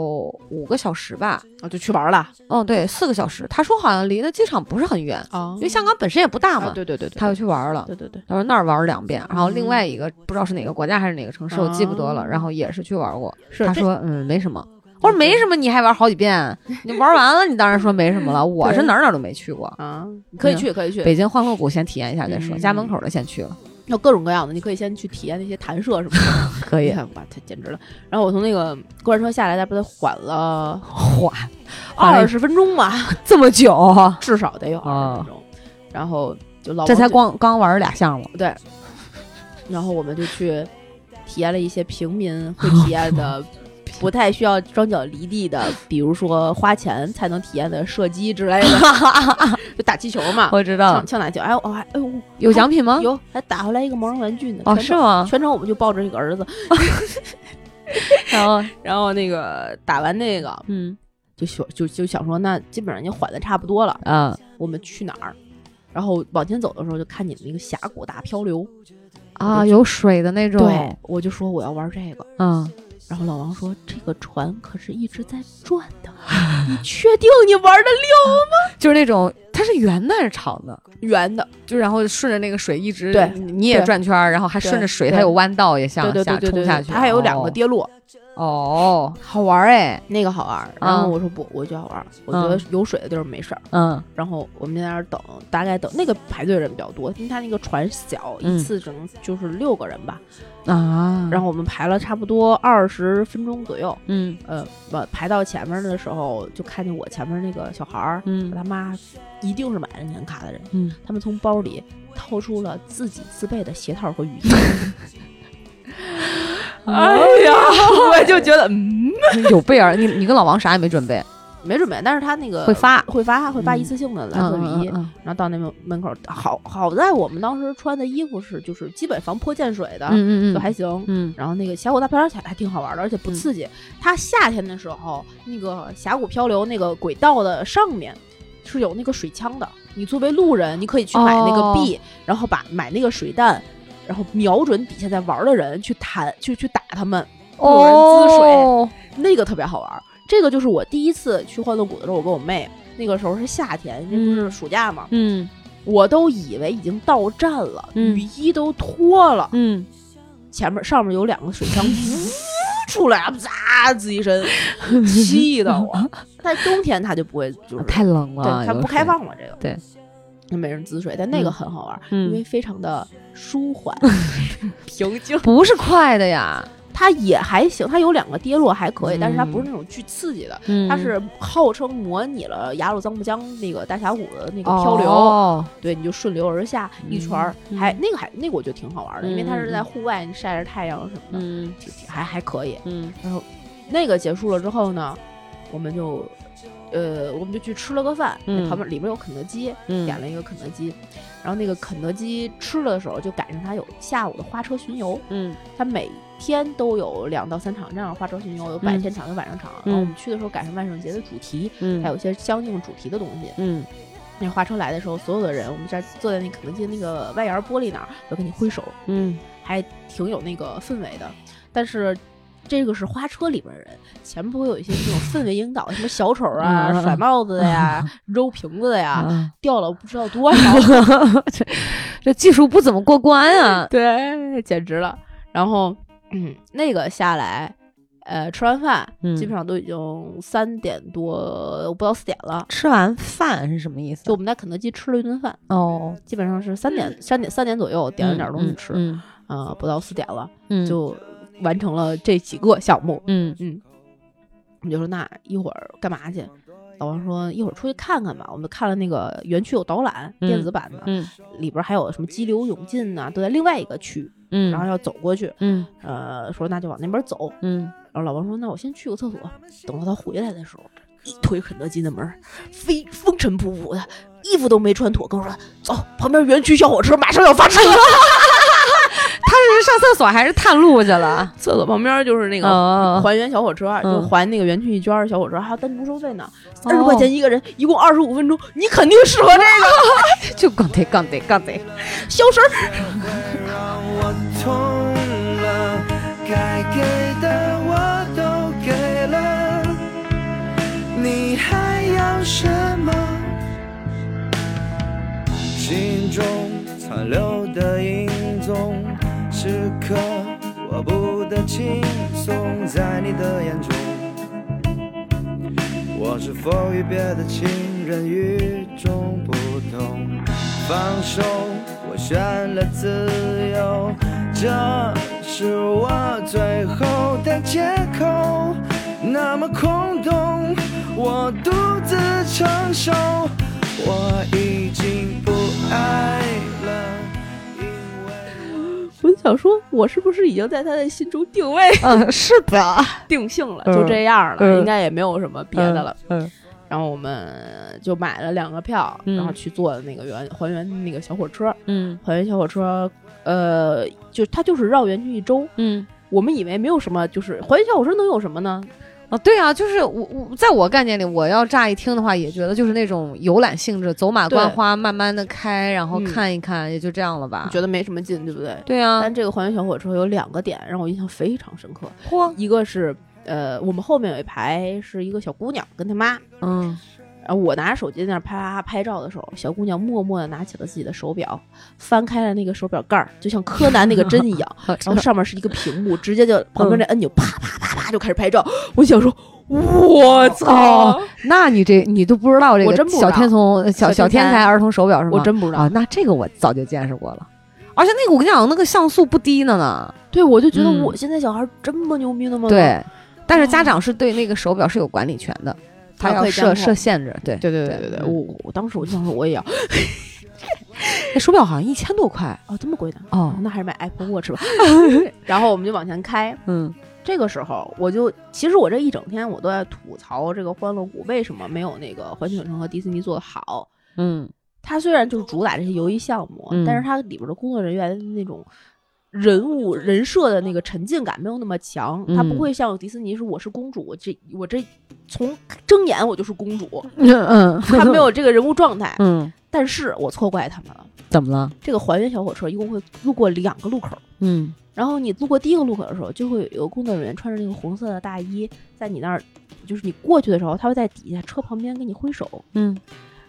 五个小时吧。啊，就去玩儿了嗯，对，四个小时。他说好像离那机场不是很远，啊因为香港本身也不大嘛。啊，对对对，对他又去玩了。对对对，他说那儿玩了两遍，然后另嗯外一个不知道是哪个国家还是哪个城市，我记不得了。哦然后也是去玩过，是他说嗯没什么。我说没什么，你还玩好几遍？你玩完了，你当然说没什么了。我是哪儿哪儿都没去过，啊，可以去可以去，北京欢乐谷先体验一下再说，嗯家门口的先去了，有各种各样的，你可以先去体验那些弹射什么的，可以哇，太简直了。然后我从那个过山车下来，那不得缓了缓二十分钟吧，这么久，至少得有二啊十分钟。然后就老这才王就光刚玩俩项目，对，然后我们就去体验了一些平民会体验的。不太需要双脚离地的，比如说花钱才能体验的射击之类的，就打气球嘛，我知道枪枪打球。哎呦，哦还哎呦，有奖品吗？有还打回来一个毛绒玩具呢。哦，全程是吗？全程我们就抱着一个儿子，然后然后那个打完那个嗯就想就就想说，那基本上已经缓的差不多了，啊我们去哪儿？然后往前走的时候，就看见那个峡谷大漂流，啊，有水的那种，对，我就说我要玩这个。嗯，然后老王说：“这个船可是一直在转的，你确定你玩的 就是那种它是圆的还是长的？圆的？就然后顺着那个水一直，对你也转圈，然后还顺着水，它有弯道也向下冲下去。它还有两个哦跌落，哦，好玩儿哎，那个好玩。然后我说不，我觉得好玩，我觉得有水的地儿没事儿。嗯。然后我们在那儿等，大概等那个排队人比较多，因为他那个船小，嗯一次只能就是六个人吧。啊，然后我们排了差不多二十分钟左右，嗯。呃，我排到前面的时候，就看见我前面那个小孩儿嗯。他妈，一定是买了年卡的人，嗯，他们从包里掏出了自己自备的鞋套和雨衣。哎呀，我就觉得嗯，有备而你你跟老王啥也没准备，没准备，但是他那个会发。会发会发嗯。一次性的蓝色雨衣，嗯然后到那门门口，好好在我们当时穿的衣服是就是基本防泼溅水的，嗯嗯就还行。嗯。然后那个峡谷大漂流还还挺好玩的，而且不刺激。它夏天的时候，那个峡谷漂流那个轨道的上面是有那个水枪的，你作为路人，你可以去买那个币，然后把买那个水弹，然后瞄准底下在玩的人去弹，去去打他们。有人滋水，哦，那个特别好玩。这个就是我第一次去欢乐谷的时候，我跟我妹，那个时候是夏天，那不是暑假嘛，嗯我都以为已经到站了，嗯雨衣都脱了，嗯，前面上面有两个水枪，呜出来，啪滋一身，气得我。但冬天它就不会，就是太冷了，对它不开放了，这个对，就没人滋水，但那个很好玩，嗯因为非常的舒缓 平静。不是快的呀，它也还行，它有两个跌落还可以，嗯但是它不是那种巨刺激的，嗯。它是号称模拟了雅鲁藏布江那个大峡谷的那个漂流，哦对，你就顺流而下一圈儿，嗯还那个还那个我觉得挺好玩的，因为它是嗯在户外，你晒着太阳什么的，还还可以。嗯。那个结束了之后呢，我们就。呃，我们就去吃了个饭，嗯。旁边里面有肯德基，嗯。点了一个肯德基，然后那个肯德基吃的时候就赶上它有下午的花车巡游，嗯。它每天都有两到三场这样的花车巡游，有白嗯。天场有晚上场。嗯然后我们去的时候赶上万圣节的主题，嗯。还有一些相应主题的东西。嗯。那花车来的时候，所有的人我们这儿坐在那肯德基那个外沿玻璃那儿，都跟你挥手，嗯。还挺有那个氛围的。但是这个是花车里边的人，前面不会有一些那种氛围引导，什么小丑啊、嗯甩帽子的呀、揉瓶子的呀，啊，掉了不知道多少。这这技术不怎么过关啊，对，简直了。然后，嗯，那个下来，呃，吃完饭，嗯。基本上都已经三点多，不到四点了。吃完饭是什么意思？就我们在肯德基吃了一顿饭，哦，基本上是三点、三点、三点左右点了点东西吃，嗯啊、不到四点了，嗯，就完成了这几个项目。嗯嗯，我们就说那一会儿干嘛去？老王说一会儿出去看看吧。我们看了那个园区有导览，嗯电子版的，嗯里边还有什么激流勇进呐、都在另外一个区，嗯，然后要走过去。嗯呃，说那就往那边走。嗯然后老王说：“那我先去个厕所。”等到他回来的时候，一推肯德基的门，飞风尘仆仆的，衣服都没穿妥，跟我说：“走，旁边园区小火车马上要发车了。他是上厕所还是探路去了？”厕所旁边就是那个哦，还原小火车，就嗯还那个园区一圈儿小火车，还要单独收费呢，二十哦块钱一个人，一共二十五分钟，你肯定适合这个 就杠得杠得杠得，消食儿。让我痛了，该给的我都给了，你还要什么？心中残留的影踪，时刻我不得轻松，在你的眼中。我是否与别的情人与众不同？放手，我选了自由，这是我最后的借口。那么空洞，我独自承受。我已经不爱了，我就想说，我是不是已经在他的心中定位嗯，是的，定性了，嗯就这样了，嗯应该也没有什么别的了。嗯然后我们就买了两个票，嗯然后去坐那个原还原那个小火车。嗯还原小火车，呃，就它就是绕园区一周。嗯。我们以为没有什么，就是还原小火车能有什么呢？哦，对啊，就是我我在我概念里，我要乍一听的话，也觉得就是那种游览性质，走马观花，慢慢的开，然后嗯看一看，也就这样了吧。觉得没什么劲，对不对？对啊，但这个还原小火车有两个点让我印象非常深刻，嚯，一个是呃，我们后面有一排是一个小姑娘跟她妈，嗯然后我拿着手机在那儿啪啪啪拍照的时候，小姑娘默默的拿起了自己的手表，翻开了那个手表盖儿，就像柯南那个针一样，然后上面是一个屏幕，直接就旁边那按钮啪啪啪啪啪就开始拍照。我想说，我操哦，那你这你都不知道这个小天从小小天才儿童手表是吗？我真不知道啊，那这个我早就见识过了。而且那个我跟你讲，那个像素不低呢呢。对，我就觉得嗯我现在小孩这么牛逼的吗？对，但是家长是对那个手表是有管理权的，他啊要设设限制。对对对对对对我我当时我就想说我也要那手表好像一千多块哦，这么贵的？哦。那还是买 Apple Watch 吧。然后我们就往前开，嗯这个时候我就其实我这一整天我都在吐槽这个欢乐谷为什么没有那个环球影城和迪士尼做的好。嗯它虽然就是主打这些游艺项目，嗯但是它里边的工作人员那种人物人设的那个沉浸感没有那么强，它不嗯会像迪士尼是我是公主，我这我这从睁眼我就是公主，嗯嗯，它没有这个人物状态。嗯，但是我错怪他们了，怎么了？这个还原小火车一共会路过两个路口。嗯然后你路过第一个路口的时候，就会有工作人员穿着那个红色的大衣，在你那儿，就是你过去的时候，他会在底下车旁边跟你挥手。嗯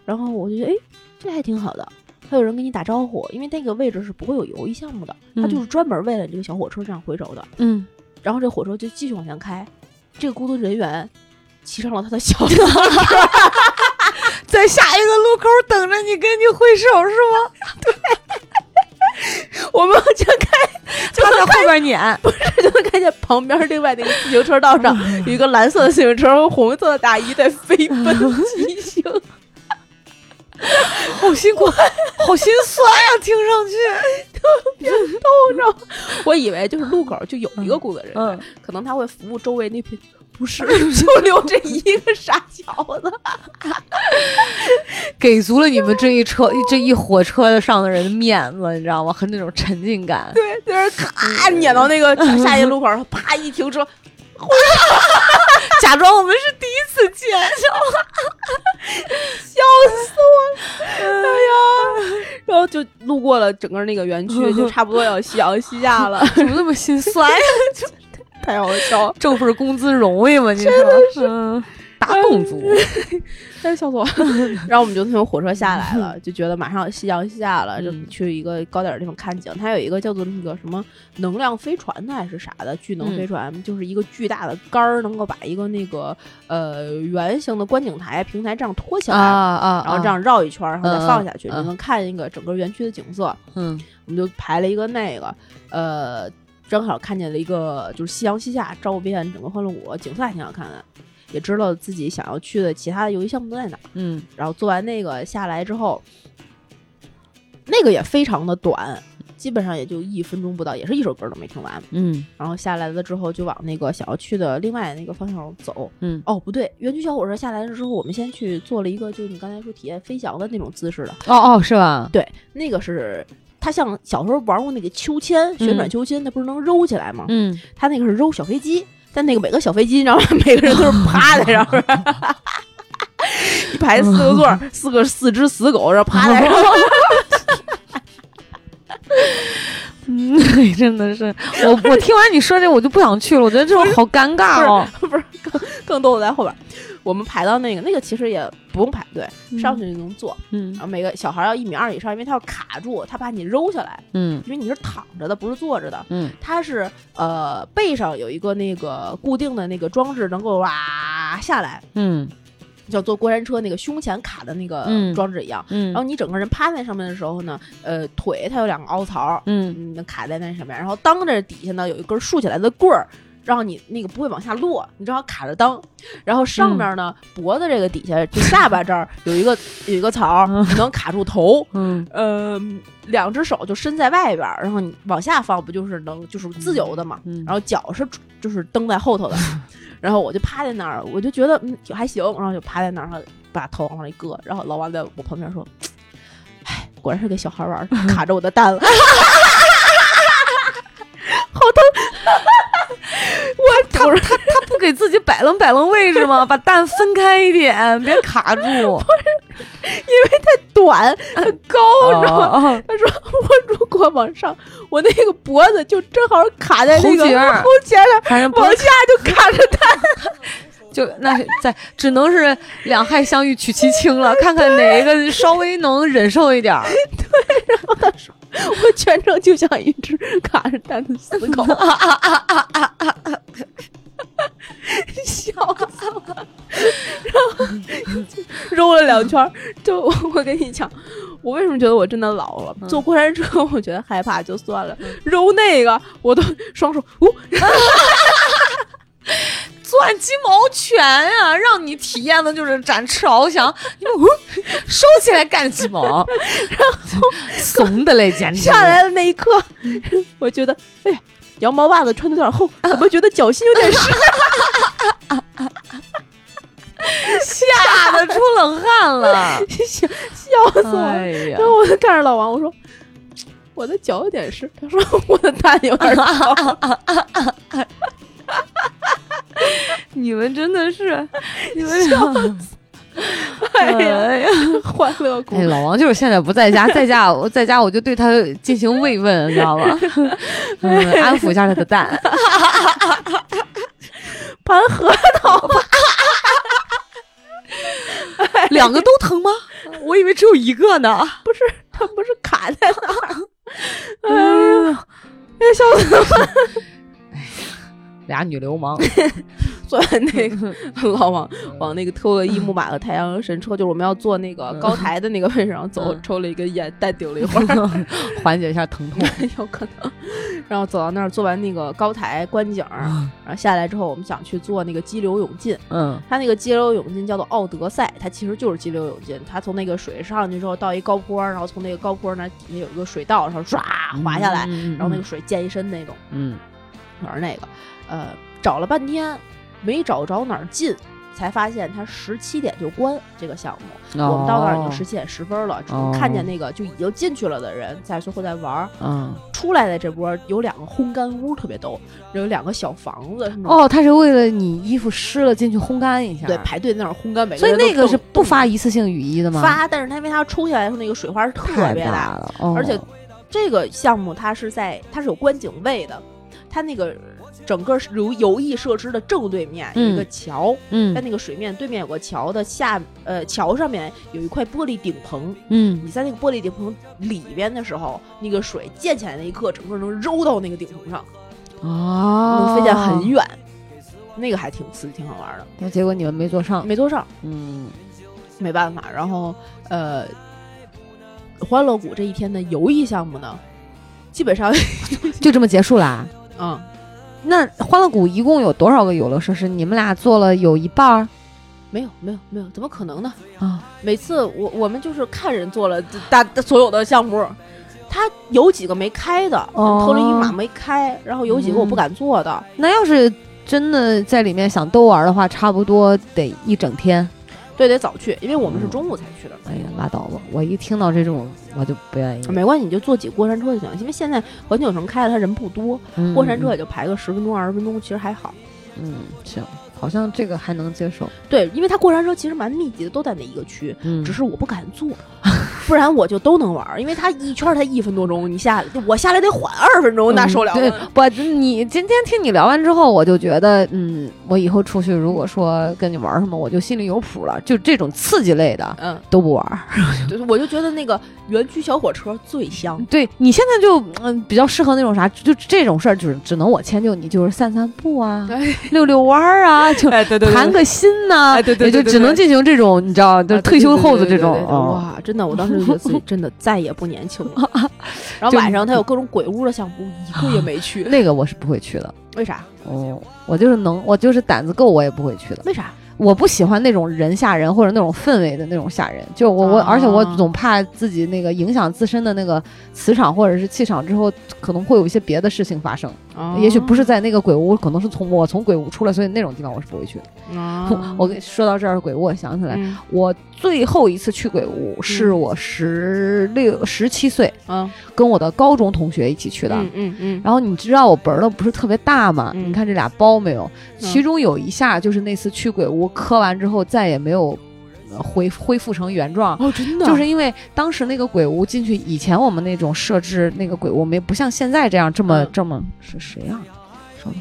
然后我就觉得，哎，这还挺好的。还有人跟你打招呼，因为那个位置是不会有游艺项目的，它就是专门为了你这个小火车这样回手的。嗯，然后这火车就继续往前开，这个工作人员骑上了他的小车，在下一个路口等着你，跟你挥手是吗？对我们往前开，就在后边撵。不是就能看见旁边另外那个自行车道上有一个蓝色的自行车和红色的大衣在飞奔 疾行。好辛苦，好心酸呀、听上去特别逗着。我以为就是路口就有一个工作人员，嗯可能他会服务周围那片，不是，就留这一个傻小子。给足了你们这一车这一火车上的人的面子，你知道吗？和那种沉浸感。对，就是咔撵到那个下一个路口，啪一停车，假装我们是第一次见，笑死我了！哎呀，然后就路过了整个那个园区，就差不多要夕阳西下了，怎么那么心酸呀？太好笑了，挣份工资容易吗？你说，嗯，打工族。太笑死我了。然后我们就从火车下来了，就觉得马上夕阳西下了，就嗯去一个高点儿的地方看景。它有一个叫做那个什么能量飞船的还是啥的巨能飞船，就是一个巨大的杆儿，能够把一个那个呃圆形的观景台平台这样托起来。啊然后这样绕一圈儿，然后再嗯放下去，嗯就能看一个整个园区的景色。嗯我们就排了一个那个，呃，正好看见了一个就是夕阳西下，照遍整个欢乐谷，景色还挺好看的，也知道自己想要去的其他的游戏项目都在哪儿。嗯然后做完那个下来之后，那个也非常的短，基本上也就一分钟不到，也是一首歌都没听完。嗯然后下来了之后，就往那个想要去的另外那个方向走。嗯哦，不对，园区小火车下来了之后，我们先去做了一个，就是你刚才说体验飞翔的那种姿势的。哦哦，是吧？对，那个是它像小时候玩过那个秋千，旋转秋千，它不是能揉起来吗？嗯，它那个是揉小飞机，但那个每个小飞机，你知道吗？每个人都是趴在上面。一排四个座，四个四只死狗，然后趴在上面。嗯，真的是，我我听完你说这，我就不想去了，我觉得这种好尴尬哦。不是更更逗的在后边儿，我们排到那个那个其实也不用排队，上去就能坐。嗯然后每个小孩要一米二以上，因为他要卡住，他把你揉下来，嗯因为你是躺着的，不是坐着的。嗯他是呃背上有一个那个固定的那个装置，能够哇下来，嗯叫坐过山车那个胸前卡的那个嗯装置一样。嗯，然后你整个人趴在上面的时候呢，呃，腿它有两个凹槽，嗯嗯，能卡在那上面，然后当着底下呢有一根竖起来的棍儿。让你那个不会往下落，你正好卡着裆，然后上面呢、脖子这个底下就下巴这儿有一个 有一个槽，嗯能卡住头，嗯呃，两只手就伸在外边儿，然后你往下放，不就是能就是自由的嘛？嗯然后脚是就是蹬在后头的，然后我就趴在那儿，我就觉得嗯还行，然后就趴在那儿，然后把头往上一搁，然后老王在我旁边说：“ 哎，果然是给小孩玩儿，卡着我的蛋了。”好疼！我他他他不给自己摆弄摆弄位置吗？把蛋分开一点，别卡住。短很高，你知道吗？哦他说我如果往上，我那个脖子就正好卡在那个喉结儿喉结上，往下就卡着蛋。就那是在，只能是两害相遇取其轻了，看看哪一个稍微能忍受一点儿。我全程就像一只卡着蛋的死狗。啊啊啊啊啊啊笑死了。然后揉了两圈儿，就我跟你讲，我为什么觉得我真的老了？坐过山车我觉得害怕就算了，揉那个我都双手呜、钻鸡毛拳呀、让你体验的就是展翅翱翔，你们、呃收起来干鸡毛，然后怂的嘞，简直下来的那一刻，我觉得，哎呀，羊毛袜子穿的有点厚，怎么觉得脚心有点湿？吓得出冷汗了。笑笑死我了。哎然，后我就看着老王，我说我的脚有点湿，他说我的蛋有点高。你们真的是，你们俩。哎呀，哎呀，欢乐谷哎，老王就是现在不在家，在家我在家我就对他进行慰问，你知道吗？嗯，安抚一下他的蛋。盘核桃吧，两个都疼吗？我以为只有一个呢。不是他不是卡在那儿。哎呀，哎笑死我了！俩女流氓，坐在那个 老往往那个特洛伊木马的太阳神车，就是我们要坐那个高台的那个位置上走，嗯抽了一根烟，淡定了一会儿。缓解一下疼痛。有可能。然后走到那儿，做完那个高台观景，然后下来之后，我们想去做那个激流勇进。嗯它那个激流勇进叫做奥德赛，它其实就是激流勇进。它从那个水上去之后到一高坡，然后从那个高坡那底下有一个水道，然后唰滑下来，嗯然后那个水溅一身那种，嗯玩那个。呃，找了半天没找着哪儿进。才发现它十七点就关这个项目，我们到那儿已经十七点十分了，只能看见那个就已经进去了的人在最后在玩儿。嗯出来的这波有两个烘干屋，特别逗，有两个小房子，哦，他是为了你衣服湿了进去烘干一下，对，排队在那儿烘干，每个所以那个是不发一次性雨衣的吗？发，但是它因为他冲下来的时候那个水花是特别太大大，了，哦而且这个项目它是在它是有观景位的，它那个整个是游游艺设施的正对面有一个桥嗯桥，在嗯那个水面对面有个桥的下呃桥上面有一块玻璃顶棚，嗯你在那个玻璃顶棚里边的时候，那个水溅起来那一刻，整个能揉到那个顶棚上，哦能飞溅很远，那个还挺刺激，挺好玩的。但结果你们没坐上，没坐上，嗯没办法。然后呃，欢乐谷这一天的游艺项目呢，基本上 就这么结束啦。嗯，那欢乐谷一共有多少个游乐设施？你们俩做了有一半儿没有没有没有，怎么可能呢？啊？每次我我们就是看人做了大大所有的项目。他有几个没开的，哦特洛伊马没开，然后有几个我不敢做的，那要是真的在里面想都玩的话，差不多得一整天。对，得早去，因为我们是嗯中午才去的。哎呀，拉倒吧！我一听到这种，我就不愿意。没关系，你就坐几个过山车就行，因为现在环球影城开的，它人不多，嗯过山车也就排个十分钟、二十分钟，其实还好。嗯，行，好像这个还能接受。对，因为它过山车其实蛮密集的，都在那一个区，嗯只是我不敢坐，不然我就都能玩儿。因为它一圈儿才一分多钟，你下来我下来得缓二十分钟，那受了嗯对？，我你今天听你聊完之后，我就觉得，嗯，我以后出去如果说跟你玩什么，我就心里有谱了。就这种刺激类的嗯，都不玩。就是我就觉得那个园区小火车最香。对你现在就嗯比较适合那种啥，就这种事儿，就是只能我迁就你，就是散散步啊，溜溜弯儿啊，就哎，对对谈个心呐、哎对对对对也就只能进行这种，你知道，就是退休后的这种哇，真的，我当时觉得自己真的再也不年轻了。然后晚上他有各种鬼屋的项目，一个也没去。那个我是不会去的。为啥？哦，我就是能，我就是胆子够，我也不会去的。为啥？我不喜欢那种人吓人或者那种氛围的那种吓人，就我我，啊而且我总怕自己那个影响自身的那个磁场或者是气场之后，可能会有一些别的事情发生。也许不是在那个鬼屋，可能是从我从鬼屋出来，所以那种地方我是不会去的。啊 我跟说到这儿鬼屋，我想起来，嗯我最后一次去鬼屋是我十六十七岁，嗯跟我的高中同学一起去的。嗯嗯嗯，然后你知道我本儿的不是特别大嘛？嗯你看这俩包没有？其中有一下就是那次去鬼屋磕完之后再也没有呃恢恢复成原状。哦，真的就是因为当时那个鬼屋进去，以前我们那种设置那个鬼屋没不像现在这样这么、嗯这么是谁呀、稍等，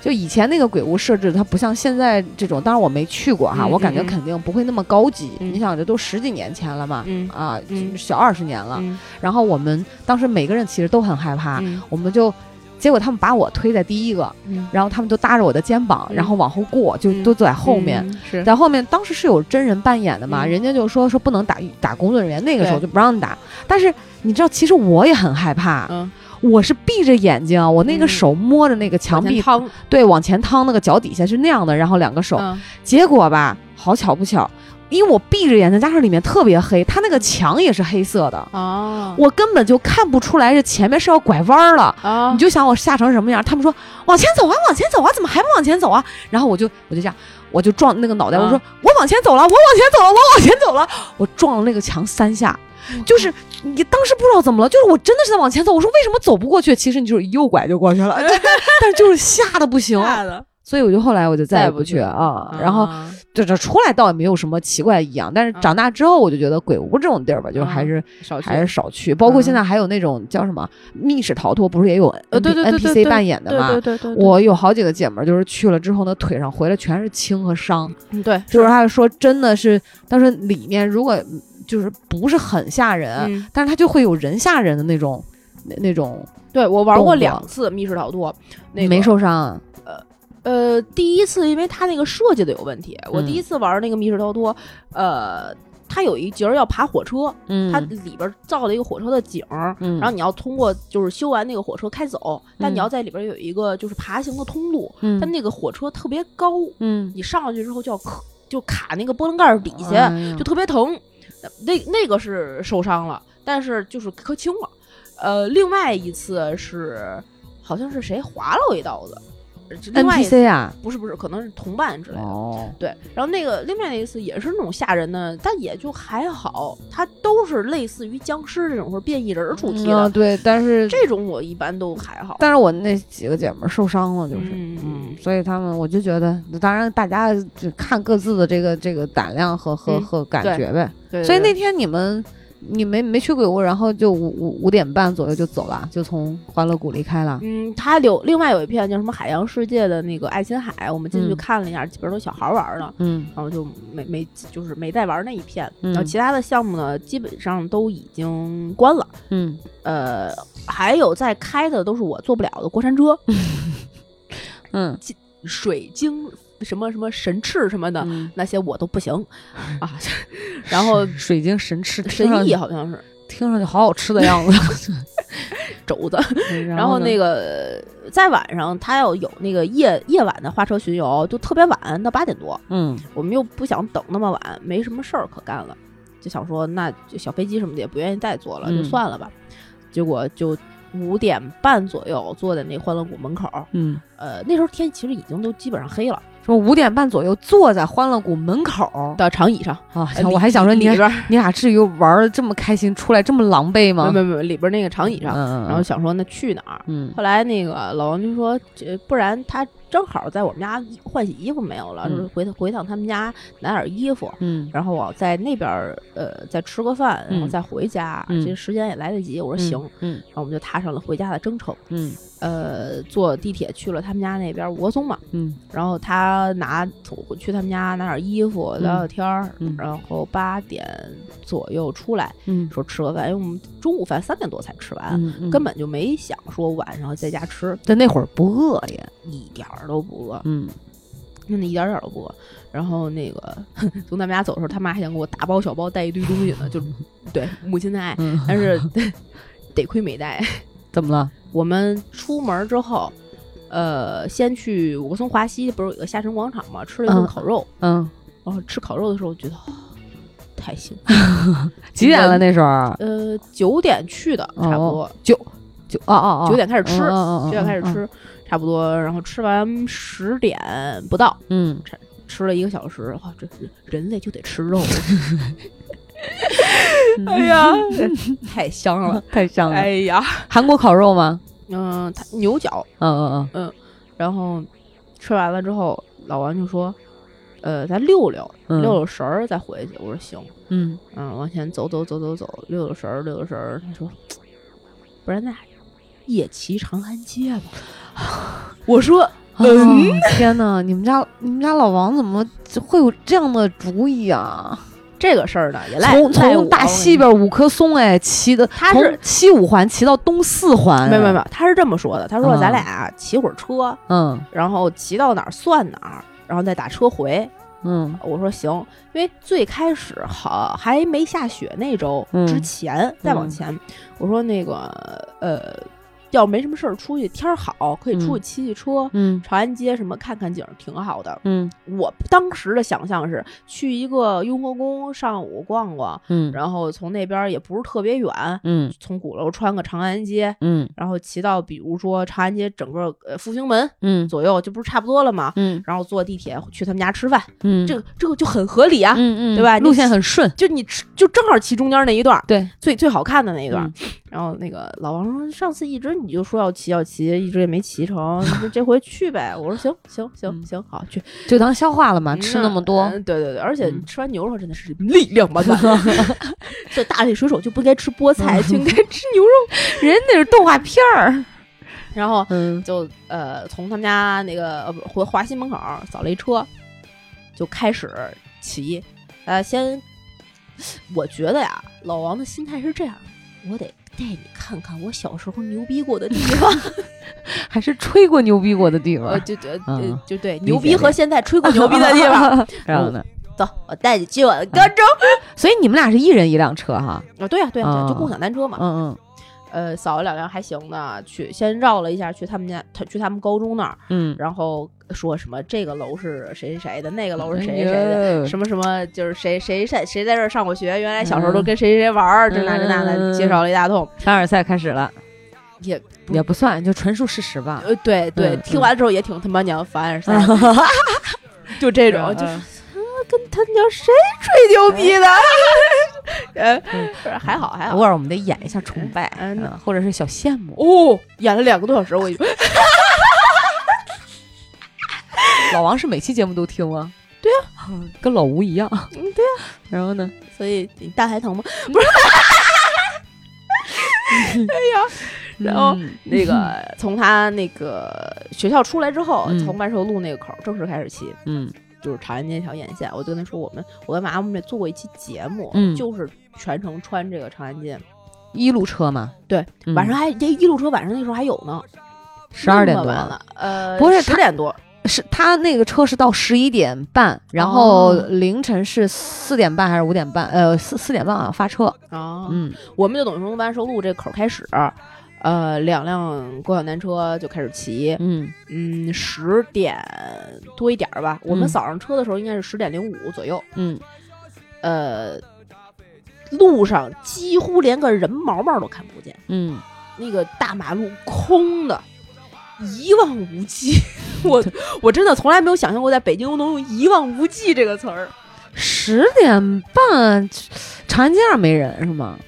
就以前那个鬼屋设置，它不像现在这种。当然我没去过哈，嗯我感觉肯定不会那么高级。嗯你想，这都十几年前了嘛，嗯啊，嗯小二十年了。嗯然后我们当时每个人其实都很害怕，嗯我们就结果他们把我推在第一个，嗯。然后他们就搭着我的肩膀，嗯。然后往后过，就嗯。都在后面。在后面，当时是有真人扮演的嘛，嗯。人家就说说不能打打工作人员，那个时候就不让打。但是你知道，其实我也很害怕，嗯，我是闭着眼睛，我那个嗯。手摸着那个墙壁，对，往前趟，那个脚底下是那样的，然后两个手，嗯。结果吧，好巧不巧，因为我闭着眼睛，加上里面特别黑，它那个墙也是黑色的，啊我根本就看不出来这前面是要拐弯儿了。啊你就想我吓成什么样？他们说往前走啊，往前走啊，怎么还不往前走啊？然后我就我就这样，我就撞那个脑袋，我说啊我往前走了，我往前走了，我往前走了，我撞了那个墙三下，就是你当时不知道怎么了，就是我真的是在往前走，我说为什么走不过去？其实你就是右拐就过去了，但是就是吓得不行，吓的，所以我就后来我就再也不去啊。然后啊这这出来倒也没有什么奇怪异样，但是长大之后我就觉得鬼屋这种地儿吧，就还是少还是少去。包括嗯现在还有那种叫什么密室逃脱，不是也有 NPC 对扮演的嘛？对对对对，我有好几个姐们儿，就是去了之后呢，腿上回来全是青和伤，嗯对就是她说真的是，但是里面如果嗯就是不是很吓人，嗯但是它就会有人吓人的那种那那种，对我玩过两次密室逃脱，那个没受伤啊。呃，第一次因为它那个设计的有问题，我嗯第一次玩那个密室逃脱，呃，它有一节儿要爬火车，嗯，它里边儿造了一个火车的景儿，嗯。然后你要通过就是修完那个火车开走，但嗯。你要在里边儿有一个就是爬行的通路，嗯。但那个火车特别高，嗯。你上去之后就要磕，就卡那个波棱盖儿底下，哎就特别疼。那那个是受伤了，但是就是磕轻了。呃，另外一次是好像是谁划了我一刀子，另外一次 NPC 啊，不是不是，可能是同伴之类的。哦，对，然后那个另外那一次也是那种吓人的，但也就还好，它都是类似于僵尸这种或者变异人儿主题的，嗯，对，但是这种我一般都还好。但是我那几个姐们儿受伤了，就是，嗯嗯，所以他们我就觉得，当然大家就看各自的这个这个胆量和和嗯和感觉呗。对所以那天你们你没没去鬼屋，然后就五五五点半左右就走了，就从欢乐谷离开了。嗯，它有另外有一片叫什么海洋世界的那个爱琴海，我们进去嗯。看了一下，基本上都小孩玩儿的，嗯。然后就没没就是没再玩那一片，嗯然后其他的项目呢，基本上都已经关了。嗯。呃，还有在开的都是我坐不了的过山车，嗯。水晶什么什么神翅什么的，嗯，那些我都不行。啊。然后水晶神翅，听神翼好像是。听上去好好吃的样子。肘子，然后那个在晚上他要有那个夜夜晚的花车巡游，就特别晚，到八点多，嗯。我们又不想等那么晚，没什么事儿可干了，就想说那就小飞机什么的也不愿意再坐了，就嗯。算了吧。结果就五点半左右坐在那欢乐谷门口，嗯，呃，那时候天其实已经都基本上黑了，说五点半左右坐在欢乐谷门口的长椅上，啊呃，我还想说你还里边你俩至于玩的这么开心，出来这么狼狈吗？没没没里边那个长椅上，嗯，然后想说那去哪儿？嗯后来那个老王就说，这不然他正好在我们家换洗衣服没有了，嗯说回回趟他们家拿点衣服，嗯然后我在那边呃再吃个饭，然后嗯再回家，嗯这时间也来得及。我说行，嗯然后我们就踏上了回家的征程。嗯呃，坐地铁去了他们家那边吴淞松嘛，嗯。然后他拿我去他们家拿点衣服聊聊天儿，嗯。然后八点左右出来嗯。说吃个饭，因为我们中午饭三点多才吃完，根本就没想说晚上在家吃，但那会儿不饿呀，一点儿都不饿，嗯。真的一点点儿都不饿。然后那个 从他们家走的时候，他妈还想给我大包小包带一堆东西呢，就 对母亲的爱，嗯，但是 得亏没带。怎么了？我们出门之后，呃，先去五棵松华西，不是有个下沉广场嘛，吃了一顿嗯。烤肉。嗯，然后吃烤肉的时候，我觉得、哦太幸福。几点了那时候？呃，九点去的，差不多，九九哦哦哦，九点开始吃，九九点开始，吃，差不多，然后吃完十点不到，嗯，吃了一个小时，哇，这人类就得吃肉，嗯 哎呀，太香了，太香了。哎呀，韩国烤肉吗？嗯、它牛角，嗯嗯嗯嗯然后吃完了之后，老王就说，呃，咱溜溜，嗯，溜溜神儿再回去。我说行，嗯嗯，往前走走走走走，溜溜神儿，溜溜神儿。他说，不然咱俩夜骑长安街吧。我说，嗯，天哪！你们家你们家老王怎么会有这样的主意啊？这个事儿呢也赖从从大西边五棵松哎骑的，他是西五环骑到东四环，没有没有没有，他是这么说的，他说嗯。咱俩骑会儿车，嗯。然后骑到哪儿算哪儿，然后再打车回。嗯。我说行，因为最开始好还没下雪那周、嗯。之前，再往嗯。前，我说那个呃，要没什么事儿出去，天儿好可以出去骑骑车，嗯长安街什么看看景儿挺好的。嗯我当时的想象是去一个雍和宫上午逛逛，嗯然后从那边也不是特别远，嗯从鼓楼穿个长安街，嗯然后骑到比如说长安街整个呃复兴门嗯左右，就不是差不多了吗？嗯然后坐地铁去他们家吃饭，嗯，这个这个就很合理啊。嗯嗯对吧路线很顺，就你吃就正好骑中间那一段儿，对，最最好看的那一段然后那个老王说，上次一直你就说要骑要骑，一直也没骑成，你说这回去呗。我说行行行嗯行，好去。就当消化了嘛，吃那么多，嗯对对对，而且吃完牛肉真的是力量满满。这大力水手就不应该吃菠菜，就应该吃牛肉。人那是动画片儿，然后嗯就呃从他们家那个呃不回华西门口扫了一车，就开始骑。呃，先我觉得呀，老王的心态是这样，我得带你看看我小时候牛逼过的地方。还是吹过牛逼过的地呃，方，就就嗯就就对，牛逼和现在吹过牛逼的地方。然后呢？走，我带你去我的高中。所以你们俩是一人一辆车哈，啊，对呀、对呀、就啊共享单车嘛。嗯嗯呃，扫了两辆还行的，去先绕了一下，去他们家，他去他们高中那儿，嗯然后说什么这个楼是谁谁谁的，那个楼是嗯，谁谁谁的。的什么什么，就是谁谁在谁在这儿上过学，原来小时候都嗯跟谁谁谁玩儿，这那这那的，嗯介绍了一大通，凡尔赛开始了，也不也不算，就纯属事实吧。呃，对对，嗯听完之后也挺他妈娘凡尔赛的，就这种，就是啊跟他娘谁吹牛逼的，呃，还好还好偶，尔我们得演一下崇拜，嗯嗯，或者是小羡慕。哦，演了两个多小时，我跟你说，老王是每期节目都听吗？对啊，跟老吴一样。嗯，对啊，然后呢？所以你大还疼吗？不是。哎呀然后嗯那个从他那个学校出来之后，嗯从万寿路那个口儿正式开始骑，嗯就是长安街那条沿线。我就跟他说，我们我跟马我们也做过一期节目，嗯就是全程穿这个长安街。一路车嘛，对，嗯晚上还这一路车晚上那时候还有呢，十二点多那么晚了，呃，不是十点多，是他那个车是到十一点半，然后哦凌晨是四点半还是五点半？呃，四四点半啊发车。啊，嗯我们就等于从万寿路这口开始，呃，两辆共享单车就开始骑，嗯嗯，十点多一点儿吧。我们嗯扫上车的时候应该是十点零五左右，嗯，呃，路上几乎连个人毛毛都看不见，嗯，那个大马路空的。一望无际，我我真的从来没有想象过在北京能用“一望无际”这个词儿。十点半，长安街上没人是吗？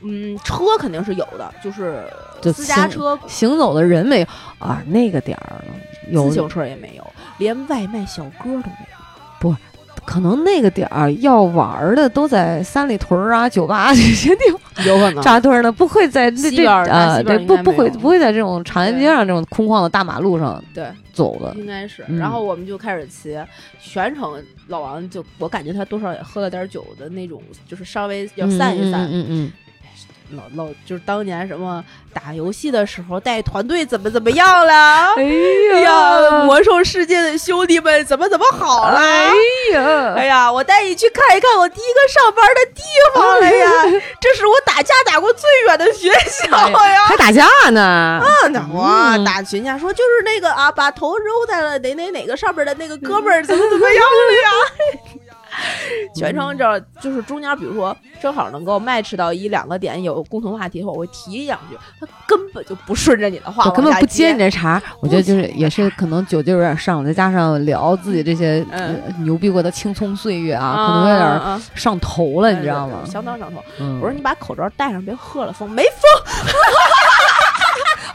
嗯，车肯定是有的，就是就私家车、行走的人没有啊？那个点儿了，有自行车也没有，连外卖小哥都没有。不可能那个点儿要玩儿的都在三里屯儿啊、酒吧这些地方 有可能 扎堆儿呢，不会在这这西边儿啊，对，不不会不会在这种长安街上这种空旷的大马路上对，走的。应该是。嗯然后我们就开始骑，全程老王就我感觉他多少也喝了点酒的那种，就是稍微要散一散。嗯嗯老老就是当年什么打游戏的时候带团队怎么怎么样了。嗯，哎呀，魔兽世界的兄弟们怎么怎么好了？哎呀，哎呀，我带你去看一看我第一个上班的地方了呀！这是我打架打过最远的学校呀！还打架呢？啊，那我嗯打群架说就是那个啊，把头揉在了哪哪哪个上边的那个哥们儿怎么怎么样了呀？全程这就是中间，比如说正好能够 match 到一两个点有共同话题的话，我会提两句，他根本就不顺着你的话根本不接你这茬，我觉得就是也是可能酒劲儿有点上，再加上聊自己这些、嗯呃牛逼过的青葱岁月啊，啊，可能有点上头了，你知道吗？相当上头。嗯，我说你把口罩戴上，别喝了风，没风，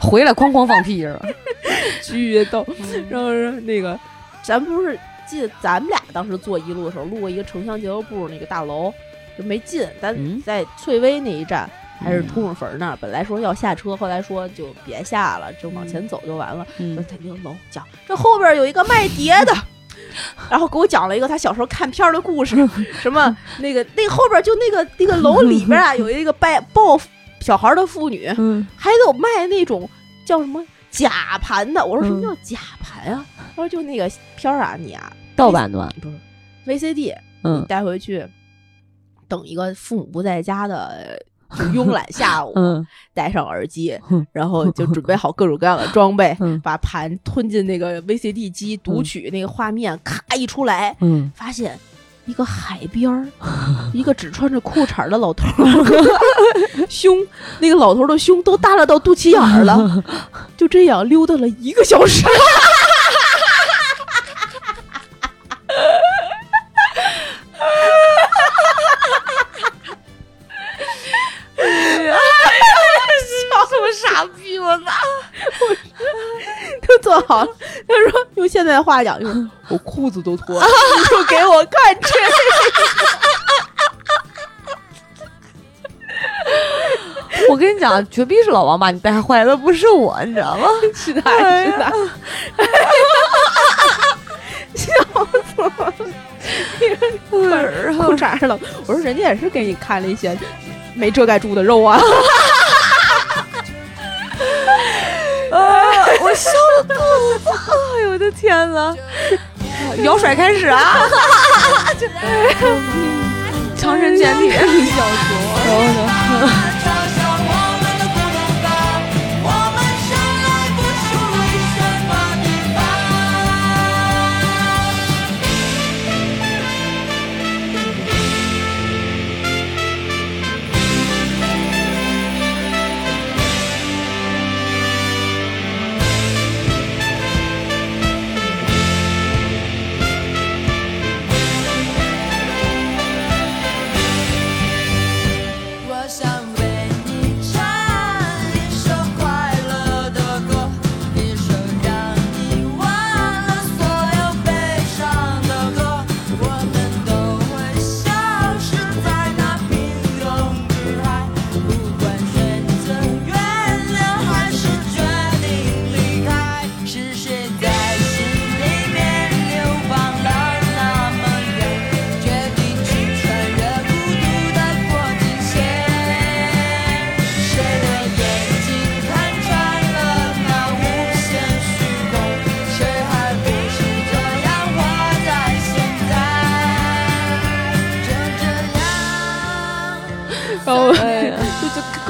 回来哐哐放屁是吧？巨逗。然后是那个，咱不是记得咱们俩当时坐一路的时候，路过一个城乡结合部那个大楼，就没进。咱嗯在翠微那一站还是嗯通润坟那儿，本来说要下车，后来说就别下了，就往前走就完了。在那个楼讲，这后边有一个卖碟的，然后给我讲了一个他小时候看片儿的故事，什么那个那后边就那个那个楼里边啊，有一个拜抱小孩的妇女，嗯还有卖那种叫什么假盘的。我说什么叫假盘啊？他说就那个片儿啊，你啊盗版的，不是 VCD，嗯带回去，等一个父母不在家的。就慵懒 下午，嗯戴上耳机嗯，然后就准备好各种各样的装备，嗯把盘吞进那个 VCD 机，读取那个画面，咔一出来，嗯，发现一个海边儿，一个只穿着裤衩的老头儿，胸那个老头儿的胸都耷拉到肚脐眼儿了，就这样溜达了一个小时。逼，我操！他做好了。他说用现在的话讲，就 是我裤子都脱了，你就给我看这我跟你讲，绝逼是老王把你带坏的，不是我，你知道吗？是的，是的，笑死我了。裤衩上了，我说人家也是给你看了一些没遮盖住的肉啊。我笑的肚子，哎呦我的天哪！摇甩开始啊！强身健体，笑死我了。嘲笑我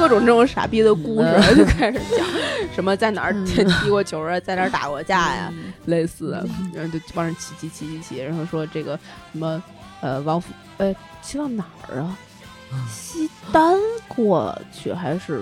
种这种傻逼的故事就开始讲，什么在哪儿踢过球啊，在哪儿打过架呀，类似的，然后就帮人骑骑骑骑骑，然后说这个什么呃王府呃骑到哪儿啊？西单过去还是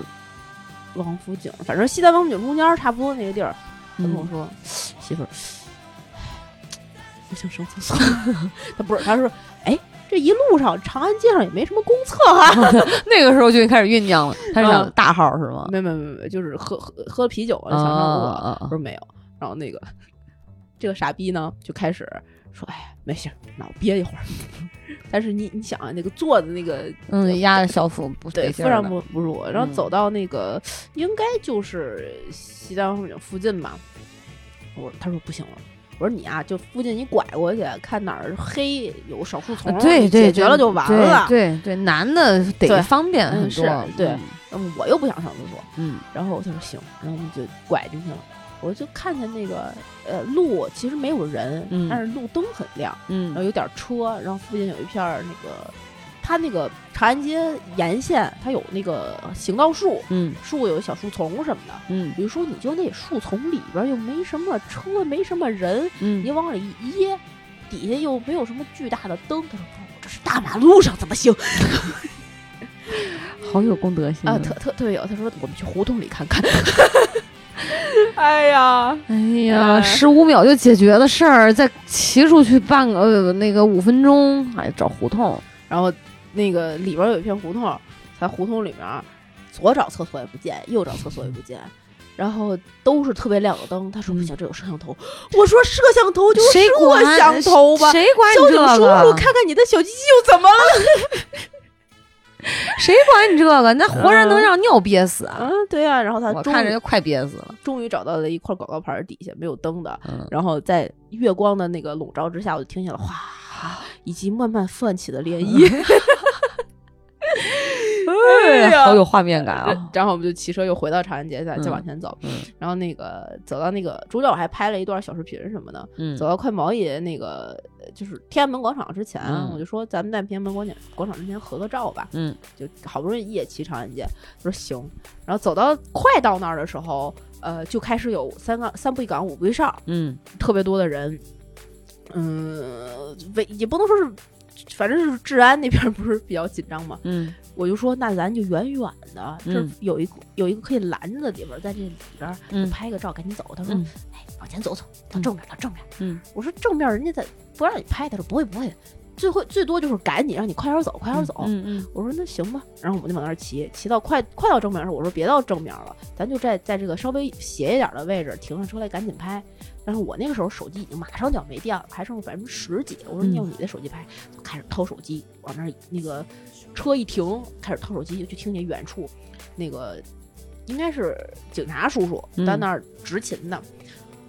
王府井？反正西单王府井中间差不多那个地儿。他跟我说，媳妇儿，我想上厕所。他不是，他说，哎，这一路上长安街上也没什么公厕哈、那个时候就开始酝酿了，他是想嗯大号是吗？没没没没，就是喝喝喝啤酒了，啊想上厕所，啊啊我说没有。然后那个这个傻逼呢，就开始说：“哎，没事儿，那我憋一会儿。”但是你你想啊，那个坐的那个嗯，压着小腹不对，非常不不舒服。然后嗯走到那个、应该就是西单附近吧。我他说不行了，我说你啊，就附近你拐过去，看哪儿黑有少数丛，你对对，解决了就完了。对对对，男的对得方便很多，对我又不想上厕所，嗯然后他说行，然后我们就拐进去了。我就看见那个呃路其实没有人，嗯但是路灯很亮，嗯然后嗯有点车，然后附近有一片儿那个，它那个长安街沿线它有那个行道树，嗯树有小树丛什么的。嗯比如说，你就那树丛里边儿又没什么车，没什么人，你嗯，往里一掖，底下又没有什么巨大的灯。他说不，这是大马路上，怎么行？好有公德心啊，特特特别有。他说我们去胡同里看看。哎呀，哎呀，呃十五秒就解决的事儿，再骑出去半个呃那个五分钟，哎找胡同。然后那个里边有一片胡同，在胡同里面左找厕所也不见，右找厕所也不见，然后都是特别亮的灯。他说不行，这有摄像头。我说摄像头就是摄像头吧，谁管你这交警叔叔？看看你的小鸡鸡又怎么了？谁管你这个？那活人能让尿憋死啊？嗯，对呀、然后他我终于看着就快憋死了。终于找到了一块广告牌底下没有灯的，嗯，然后在月光的那个笼罩之下，我就听见了哗，以及慢慢泛起的涟漪。好有画面感啊！然后我们就骑车又回到长安街，再再嗯往前走。嗯然后那个走到那个中间，我还拍了一段小视频什么的。嗯走到快毛爷那个呃就是天安门广场之前，嗯我就说咱们在天安门广场广场之前合个照吧。嗯就好不容易一夜骑长安街，我说行。然后走到快到那儿的时候，呃，就开始有三个三步一岗五步一哨，嗯特别多的人。嗯，为也不能说是，反正是治安那边不是比较紧张嘛。嗯我就说那咱就远远的，这有一个有一个可以拦着的地方，在这里边拍个照，赶紧走。他说：“嗯哎，往前走走，到正面，到正面。”嗯我说：“正面人家在不让你拍。”他说：“不会不会，最会最多就是赶紧让你快点走，快点走。嗯嗯我说：“那行吧。”然后我们就往那儿骑，骑到快快到正面的时候，我说：“别到正面了，咱就在在这个稍微斜一点的位置停上车来，赶紧拍。”但是我那个时候手机已经马上就要没电了，还剩百分之十几。我说：“嗯你用你的手机拍。”就开始掏手机，往那儿那个车一停，开始掏手机，就听见远处那个应该是警察叔叔嗯在那儿执勤呢，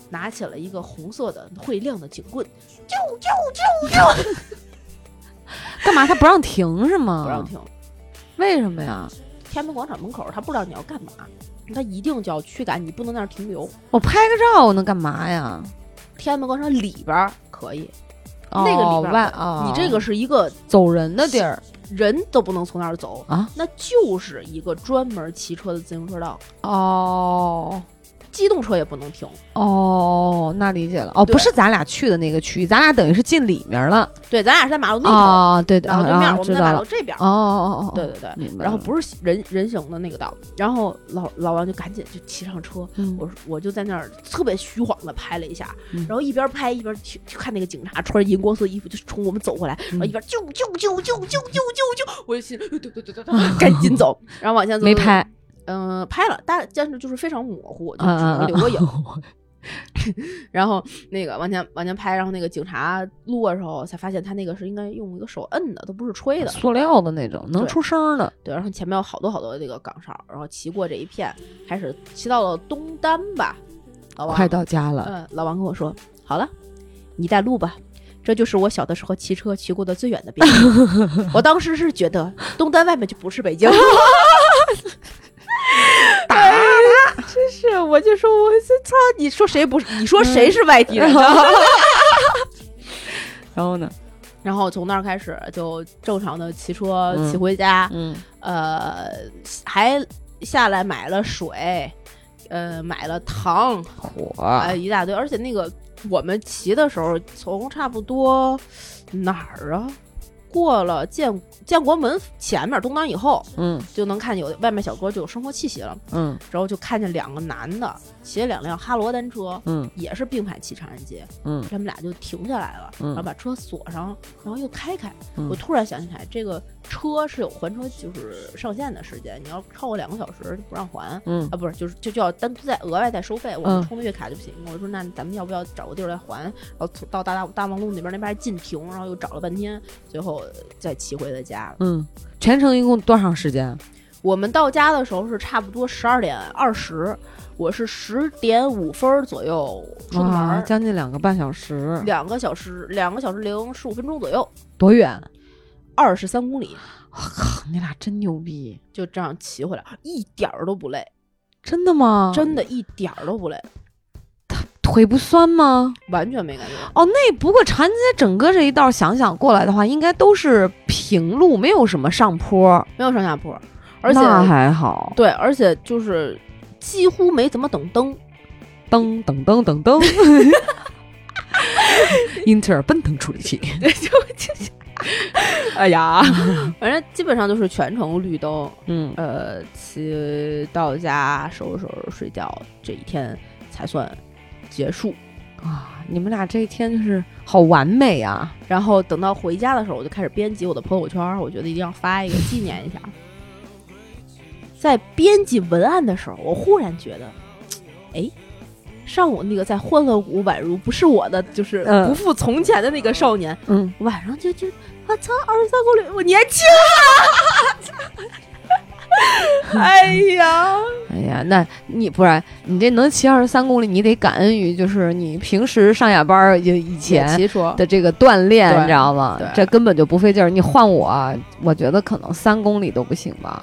拿起了一个红色的会亮的警棍，啾啾啾啾，干嘛？他不让停是吗？不让。停。为什么呀？天安门广场门口，他不知道你要干嘛，他一定就要驱赶你，不能在那儿停留。我拍个照能干嘛呀？天安门广场里边儿可以，哦那个里边你这个是一个走人的地儿人都不能从那儿走，啊？那就是一个专门骑车的自行车道，哦机动车也不能停。哦，那理解了。哦，不是咱俩去的那个区域，咱俩等于是进里面了。对，咱俩是在马路那头，哦，对对，马路对面，啊我们在马。路这边。哦哦哦，对对对，明白了。然后不是人人行的那个道，然后老老王就赶紧就骑上车，嗯，我说我就在那儿特别虚晃的拍了一下，嗯然后一边拍一边去去看那个警察穿着荧光色衣服就冲我们走过来，然后一边啾啾啾啾啾啾啾啾，我就心对对对对对，赶紧走，然后往前走，没，拍，嗯、拍了，但但是就是非常模糊，就留个影。然后那个往前往前拍，然后那个警察路过的时候才发现他那个是应该用一个手摁的，都不是吹的。塑料的那种，能出声的。对，然后前面有好多好多那个岗哨，然后骑过这一片，开始骑到了东单吧。老王快到家了，嗯，老王跟我说：“好了，你带路吧。”这就是我小的时候骑车骑过的最远的边。我当时是觉得东单外面就不是北京。打他真是，我就说我这操！你说谁不是？你说谁是外地人呢？然后呢？然后从那儿开始就正常的骑车嗯骑回家，嗯呃，还下来买了水，呃，买了糖，火哎，一大堆。而且那个我们骑的时候，从差不多哪儿啊，过了建建国门前面东单以后，嗯就能看见有外卖小哥就有生活气息了。嗯然后就看见两个男的骑了两辆哈罗单车，嗯也是并排骑长安街，嗯他们俩就停下来了，嗯然后把车锁上，然后又开开。嗯我突然想起来，这个车是有还车就是上限的时间，你要超过两个小时就不让还。嗯啊，不是，就是就就要单独再额外再收费，我嗯们充的月卡就不行。我说那咱们要不要找个地儿来还？然后到大大大望路那边那边还禁停，然后又找了半天，最后再骑回的家。嗯，全程一共多长时间？我们到家的时候是差不多十二点二十，我是十点五分左右出的门将近两个半小时，两个小时两个小时零十五分钟左右，多远？二十三公里，我靠，你俩真牛逼！就这样骑回来，一点儿都不累，真的吗？真的一点儿都不累，腿不酸吗？完全没感觉。哦，那不过长安街整个这一道想想过来的话，应该都是平路，没有什么上坡，没有上下坡，而且那还好。对，而且就是几乎没怎么等灯。噔噔噔噔噔，英特尔奔腾处理器。哎呀，反正基本上就是全程绿灯。嗯，呃，骑到家收拾收拾睡觉，这一天才算结束。啊，你们俩这一天就是好完美啊！然后等到回家的时候，我就开始编辑我的朋友圈，我觉得一定要发一个纪念一下。在编辑文案的时候，我忽然觉得，哎，上午那个在欢乐谷宛如不是我的，就是嗯不复从前的那个少年，嗯，晚上就就我操，二十三公里，我年轻啊！哎呀，哎呀，那你不然你这能骑二十三公里，你得感恩于就是你平时上下班儿以以前的这个锻炼，你知道吗？这根本就不费劲儿。你换我，我觉得可能三公里都不行吧。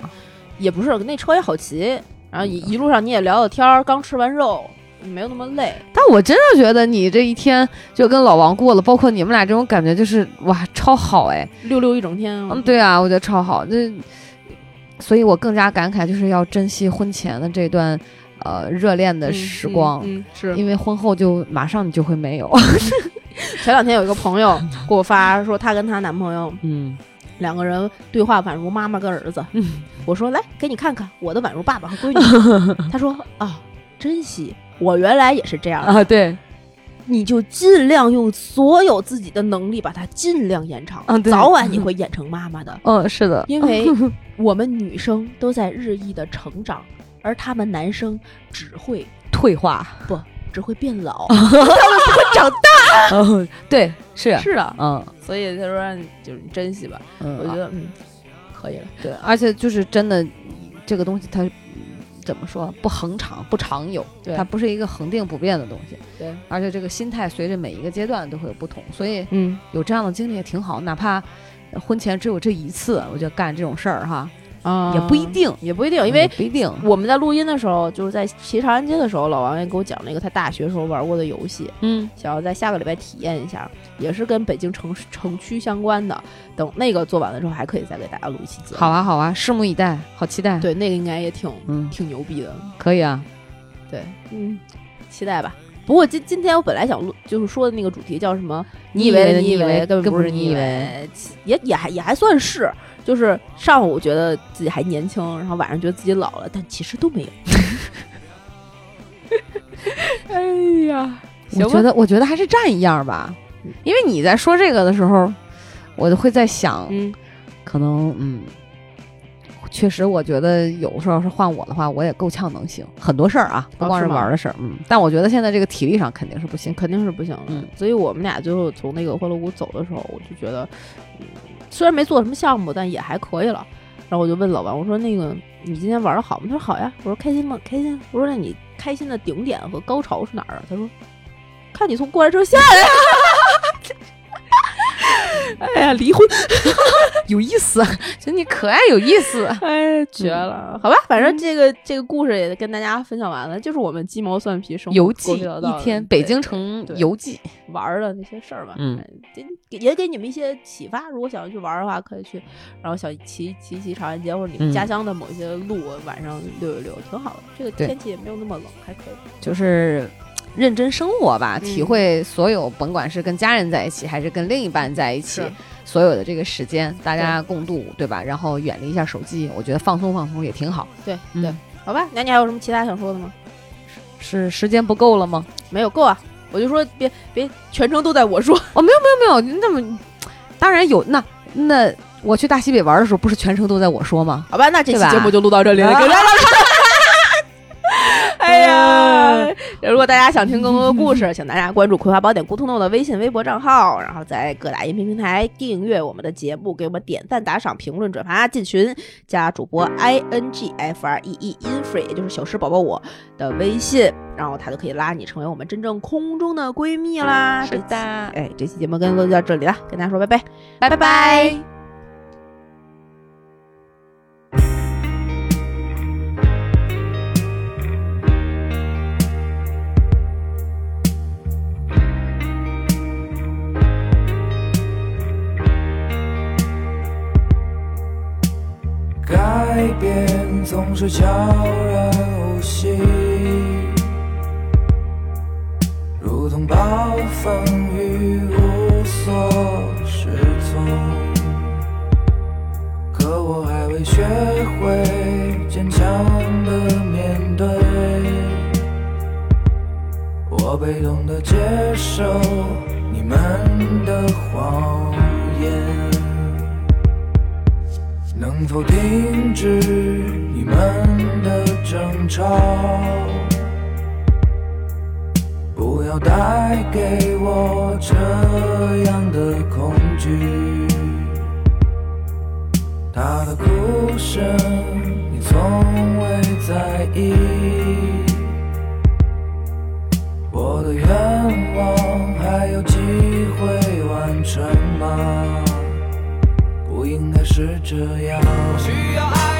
也不是，那车也好骑，然后一一路上你也聊聊天儿，刚吃完肉，没有那么累。但我真的觉得你这一天就跟老王过了，包括你们俩这种感觉，就是哇，超好哎。溜溜一整天，嗯，对啊，我觉得超好。这，所以我更加感慨，就是要珍惜婚前的这段呃热恋的嗯时光。嗯，嗯是。因为婚后就马上你就会没有，前两天有一个朋友 给我发说，她跟她男朋友嗯两个人对话宛如妈妈跟儿子。嗯我说来给你看看我的宛如爸爸和闺女。他说啊，珍惜，我原来也是这样的。啊，对，你就尽量用所有自己的能力把它尽量延长，嗯对早晚你会演成妈妈的。嗯，是的，因为 我们女生都在日益的成长，而他们男生只会退化，不只会变老。他们不会长大 哦，对，是，是的，嗯所以他说让你就是珍惜吧。嗯，我觉得嗯，可以了。对，而且就是真的，这个东西它嗯怎么说不恒长不常有，对。它不是一个恒定不变的东西，对，而且这个心态随着每一个阶段都会有不同，所以嗯，有这样的经历也挺好，哪怕婚前只有这一次，我觉得干这种事儿哈，啊也不一定，也不一定，因为不一定，我们在录音的时候，就是在骑长安街的时候，老王也给我讲了一个他大学时候玩过的游戏，嗯想要在下个礼拜体验一下，也是跟北京城市城区相关的。等那个做完了之后，还可以再给大家录一期节目。好，啊好啊，拭目以待，好期待，对，那个应该也挺嗯，挺牛逼的。可以啊，对，嗯，期待吧。不过今今天我本来想录，就是说的那个主题叫什么？你以为你以为根根本不是你以为，也也还也还算是。就是上午觉得自己还年轻，然后晚上觉得自己老了，但其实都没有。哎呀，我觉得我觉得还是站一样吧，因为你在说这个的时候，我就会在想，嗯，可能嗯，确实，我觉得有时候是换我的话，我也够呛能行很多事儿啊，不光是玩儿的事儿，嗯。但我觉得现在这个体力上肯定是不行。肯定是不行了。嗯所以我们俩最后从那个欢乐谷走的时候，我就觉得，嗯，虽然没做什么项目，但也还可以了。然后我就问老王，我说那个你今天玩的好吗？他说好呀。我说开心吗？开心。我说那你开心的顶点和高潮是哪儿啊？他说看你从过来之后下来呀。哎呀，离婚，有意思，觉得你可爱有意思。哎，绝了！好吧，反正这个这个故事也跟大家分享完了，就是我们鸡毛蒜皮生活游记一天，北京城游记。玩的那些事儿吧，嗯哎，给也给你们一些启发。如果想要去玩的话，可以去，然后想骑骑骑长安街或者你们嗯家乡的某些路，晚上溜一溜，挺好的。这个天气也没有那么冷，还可以。就是认真生活吧，嗯体会所有，甭管是跟家人在一起，还是跟另一半在一起，所有的这个时间，大家共度，对吧？然后远离一下手机，我觉得放松放松也挺好。对嗯对，好吧。那你还有什么其他想说的吗？是时间不够了吗？没有，够啊。我就说别别全程都在我说，哦，没有没有没有，那么当然有。那那我去大西北玩的时候，不是全程都在我说吗？好吧？那这期节目就录到这里了，啊给大家。哎呀！如果大家想听更多的故事，请大家关注《葵花宝典》咕咚咚的微信、微博账号，然后在各大音频平台订阅我们的节目，给我们点赞、打赏、评论、转发、进群，加主播 i n g f r e e infree，也就是小诗宝宝我的微信，然后他就可以拉你成为我们真正空中的闺蜜啦。是的哎，这期节目跟就到这里了，跟大家说拜拜，拜拜。改是悄然无息，如同暴风雨无所适从。可我还未学会坚强的面对，我被动的接受你们的谎言。能否停止你们的争吵？不要带给我这样的恐惧。他的哭声，你从未在意。我的愿望还有机会完成吗？是这样。需要爱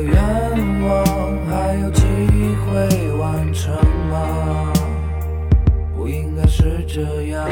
的愿望还有机会完成吗？不应该是这样。